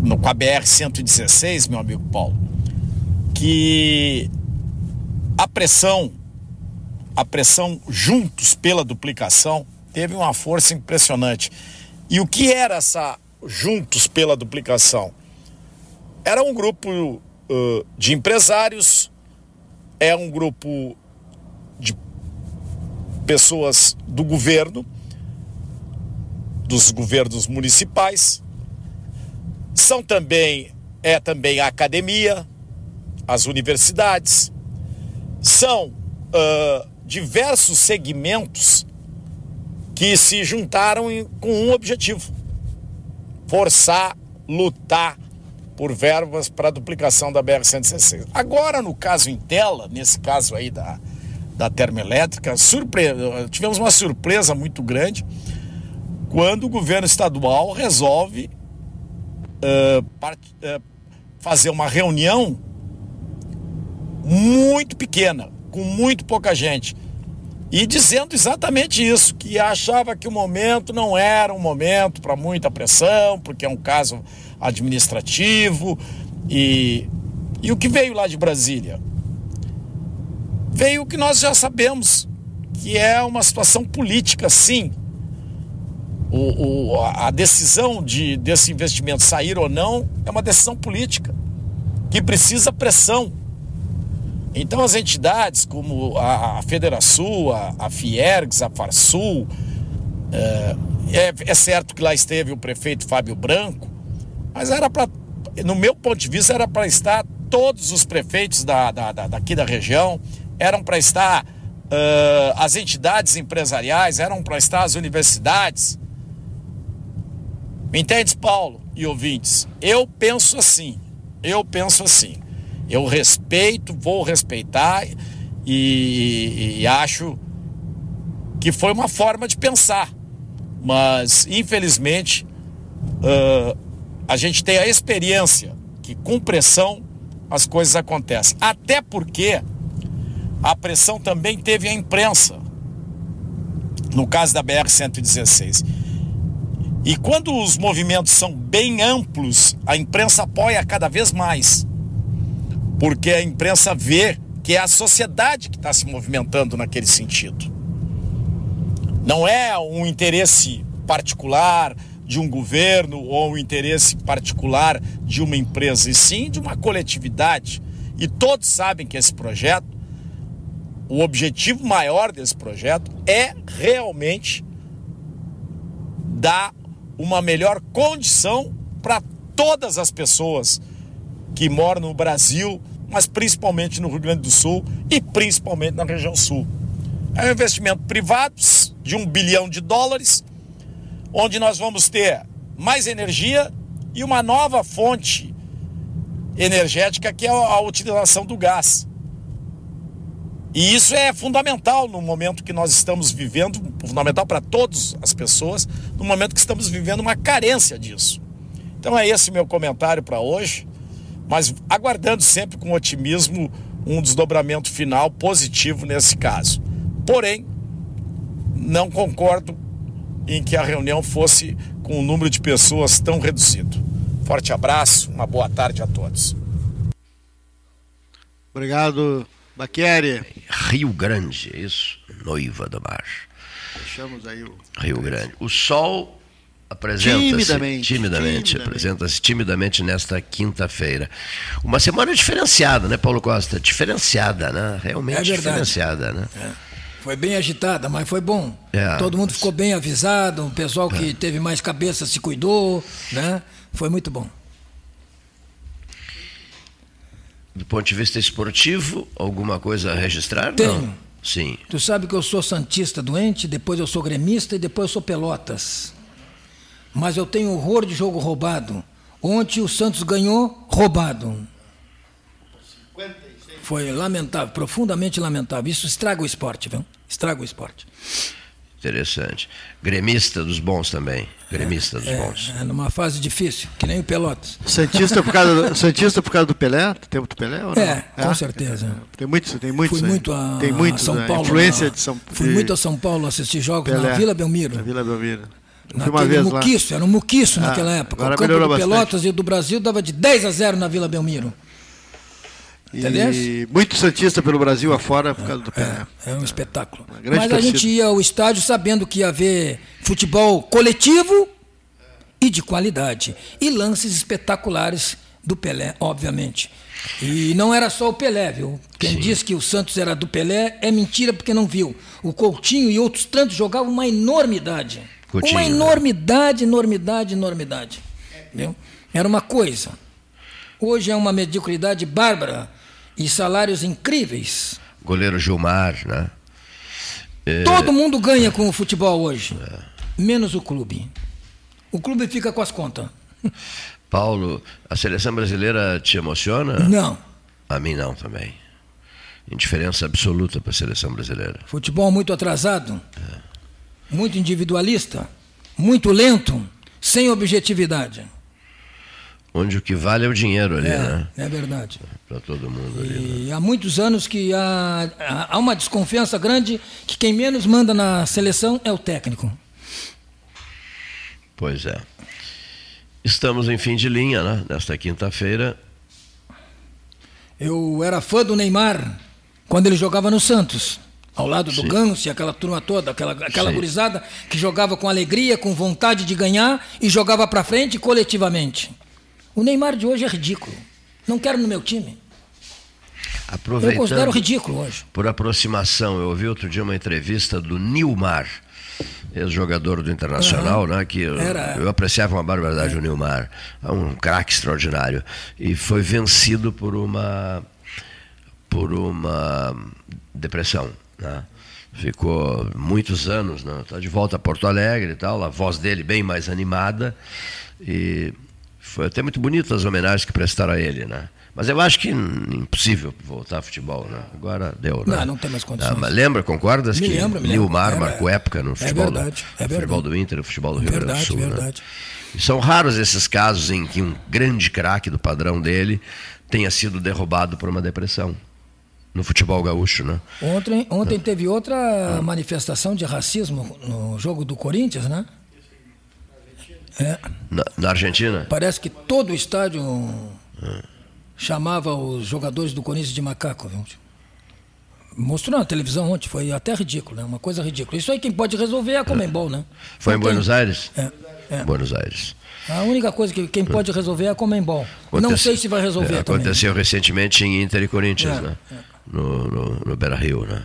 L: no, com a BR-116, meu amigo Paulo, que a pressão a pressão juntos pela duplicação teve uma força impressionante. E o que era essa juntos pela duplicação? Era um grupo uh, de empresários, é um grupo de pessoas do governo, dos governos municipais, são também é também a academia, as universidades, são uh, diversos segmentos que se juntaram com um objetivo: forçar, lutar por verbas para duplicação da BR-116. Agora, no caso Intela, nesse caso aí da, da termoelétrica, surpre... tivemos uma surpresa muito grande quando o governo estadual resolve uh, part... uh, fazer uma reunião muito pequena, com muito pouca gente. E dizendo exatamente isso, que achava que o momento não era um momento para muita pressão, porque é um caso administrativo. E, e o que veio lá de Brasília? Veio o que nós já sabemos, que é uma situação política, sim. O, o, a decisão de, desse investimento sair ou não é uma decisão política, que precisa pressão então as entidades como a, Federação, a, a Fiergs, a Farsul, é, é, é, certo que lá esteve o prefeito Fábio Branco, mas era para, no meu ponto de vista, era para estar todos os prefeitos da, da, da daqui da região, eram para estar uh, as entidades empresariais, eram para estar as universidades. Me entende, Paulo e ouvintes? Eu penso assim, eu penso assim. Eu respeito, vou respeitar e, e acho que foi uma forma de pensar. Mas, infelizmente, uh, a gente tem a experiência que com pressão as coisas acontecem. Até porque a pressão também teve a imprensa, no caso da BR-116. E quando os movimentos são bem amplos, a imprensa apoia cada vez mais porque a imprensa vê que é a sociedade que está se movimentando naquele sentido. Não é um interesse particular de um governo ou um interesse particular de uma empresa, e sim de uma coletividade. E todos sabem que esse projeto, o objetivo maior desse projeto é realmente dar uma melhor condição para todas as pessoas que moram no Brasil, mas principalmente no Rio Grande do Sul e principalmente na região sul. É um investimento privado de um bilhão de dólares, onde nós vamos ter mais energia e uma nova fonte energética que é a utilização do gás. E isso é fundamental no momento que nós estamos vivendo, fundamental para todas as pessoas, no momento que estamos vivendo uma carência disso. Então é esse meu comentário para hoje mas aguardando sempre com otimismo um desdobramento final positivo nesse caso. Porém, não concordo em que a reunião fosse com um número de pessoas tão reduzido. Forte abraço, uma boa tarde a todos.
B: Obrigado, Baqueri.
A: Rio Grande, isso, noiva do mar.
B: Fechamos aí o.
A: Rio Grande. O sol apresenta-se timidamente, timidamente, apresenta-se timidamente nesta quinta-feira. Uma semana diferenciada, né, Paulo Costa? Diferenciada, né? Realmente é diferenciada, né? É.
G: Foi bem agitada, mas foi bom. É. Todo mundo ficou bem avisado, o pessoal que é. teve mais cabeça se cuidou, né? Foi muito bom.
A: Do ponto de vista esportivo, alguma coisa a registrar?
G: Tenho.
A: Não. Sim.
G: Tu sabe que eu sou santista doente, depois eu sou gremista e depois eu sou pelotas mas eu tenho horror de jogo roubado. Ontem o Santos ganhou roubado. Foi lamentável, profundamente lamentável. Isso estraga o esporte, viu? Estraga o esporte.
A: Interessante. Gremista dos bons também. Gremista dos
G: é,
A: bons.
G: É, numa fase difícil, que nem o Pelotas.
B: Santista por causa do, Santista por causa do Pelé? Do tempo do Pelé? Ou não?
G: É, com é? certeza.
B: Tem muitos, tem muitos.
G: Fui muito a,
B: tem muitos,
G: São
B: né?
G: Paulo.
B: Influência de São
G: Fui muito a São Paulo assistir jogos
B: Pelé,
G: na Vila Belmiro.
B: Na Vila Belmiro.
G: Naquele uma vez muquiço, lá. era um muquiço ah, naquela época. O campo do Pelotas bastante. e do Brasil dava de 10 a 0 na Vila Belmiro.
B: Entendeu? E muito Santista pelo Brasil afora por causa do
G: Pelé. É, é um espetáculo. Mas torcida. a gente ia ao estádio sabendo que ia haver futebol coletivo e de qualidade. E lances espetaculares do Pelé, obviamente. E não era só o Pelé, viu? Quem Sim. diz que o Santos era do Pelé é mentira porque não viu. O Coutinho e outros tantos jogavam uma enormidade. Coutinho, uma né? enormidade, enormidade, enormidade. Entendeu? Era uma coisa. Hoje é uma mediocridade bárbara e salários incríveis.
A: Goleiro Gilmar, né?
G: É... Todo mundo ganha com o futebol hoje, é. menos o clube. O clube fica com as contas.
A: Paulo, a seleção brasileira te emociona?
G: Não.
A: A mim não também. Indiferença absoluta para a seleção brasileira.
G: Futebol muito atrasado. É muito individualista, muito lento, sem objetividade.
A: onde o que vale é o dinheiro ali,
G: é,
A: né?
G: É verdade.
A: Para todo mundo ali. Né?
G: E há muitos anos que há, há uma desconfiança grande que quem menos manda na seleção é o técnico.
A: Pois é. Estamos em fim de linha, né? Nesta quinta-feira.
G: Eu era fã do Neymar quando ele jogava no Santos. Ao lado do
A: Sim.
G: Ganso e aquela turma toda, aquela, aquela gurizada que jogava com alegria, com vontade de ganhar e jogava para frente coletivamente. O Neymar de hoje é ridículo. Não quero no meu time. Eu considero ridículo hoje.
A: Por aproximação, eu ouvi outro dia uma entrevista do Nilmar, ex-jogador do Internacional, né, que eu,
G: Era.
A: eu apreciava uma barbaridade o Nilmar, é um craque extraordinário, e foi vencido por uma por uma depressão, né? Ficou muitos anos, né? Tá de volta a Porto Alegre e tal, a voz dele bem mais animada e foi até muito bonito as homenagens que prestaram a ele, né? Mas eu acho que impossível voltar a futebol, né? Agora deu, né?
G: Não, não tem mais condições.
A: Ah, mas lembra, concordas
G: Me
A: que
G: lembro.
A: Nilmar
G: Era-
A: marcou época no
G: é
A: futebol,
G: verdade,
A: do,
G: é verdade.
A: futebol do Inter, no futebol do Rio Grande do
G: Verdade,
A: Sul, né?
G: verdade.
A: E são raros esses casos em que um grande craque do padrão dele tenha sido derrubado por uma depressão. No futebol gaúcho, né?
G: Ontem, ontem teve outra manifestação de racismo no jogo do Corinthians, né? É,
A: Na, na Argentina?
G: parece que todo o estádio chamava os jogadores do Corinthians de macaco. Viu? Mostrou na televisão ontem, foi até ridículo, né? Uma coisa ridícula. Isso aí quem pode resolver é a Comembol, né?
A: Foi em
G: tem-
A: Buenos Aires?
G: É, é.
A: Buenos Aires.
G: A única coisa que quem pode resolver é a Comembol. Não sei se vai resolver
A: é,
G: também.
A: Aconteceu recentemente em Inter e Corinthians,
G: É,
A: né? No, no, no Beira Rio, né?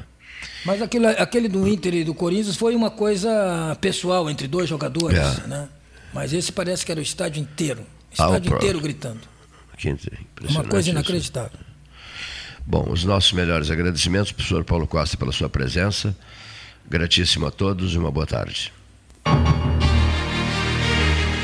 G: Mas aquele, aquele do Inter e do Corinthians foi uma coisa pessoal entre dois jogadores,
A: É.
G: né? Mas esse parece que era o estádio inteiro.
A: Ah,
G: Estádio
A: próprio.
G: inteiro gritando. Uma coisa
A: isso.
G: inacreditável.
A: Bom, os nossos melhores agradecimentos, professor Paulo Costa, pela sua presença. Gratíssimo a todos e uma boa tarde.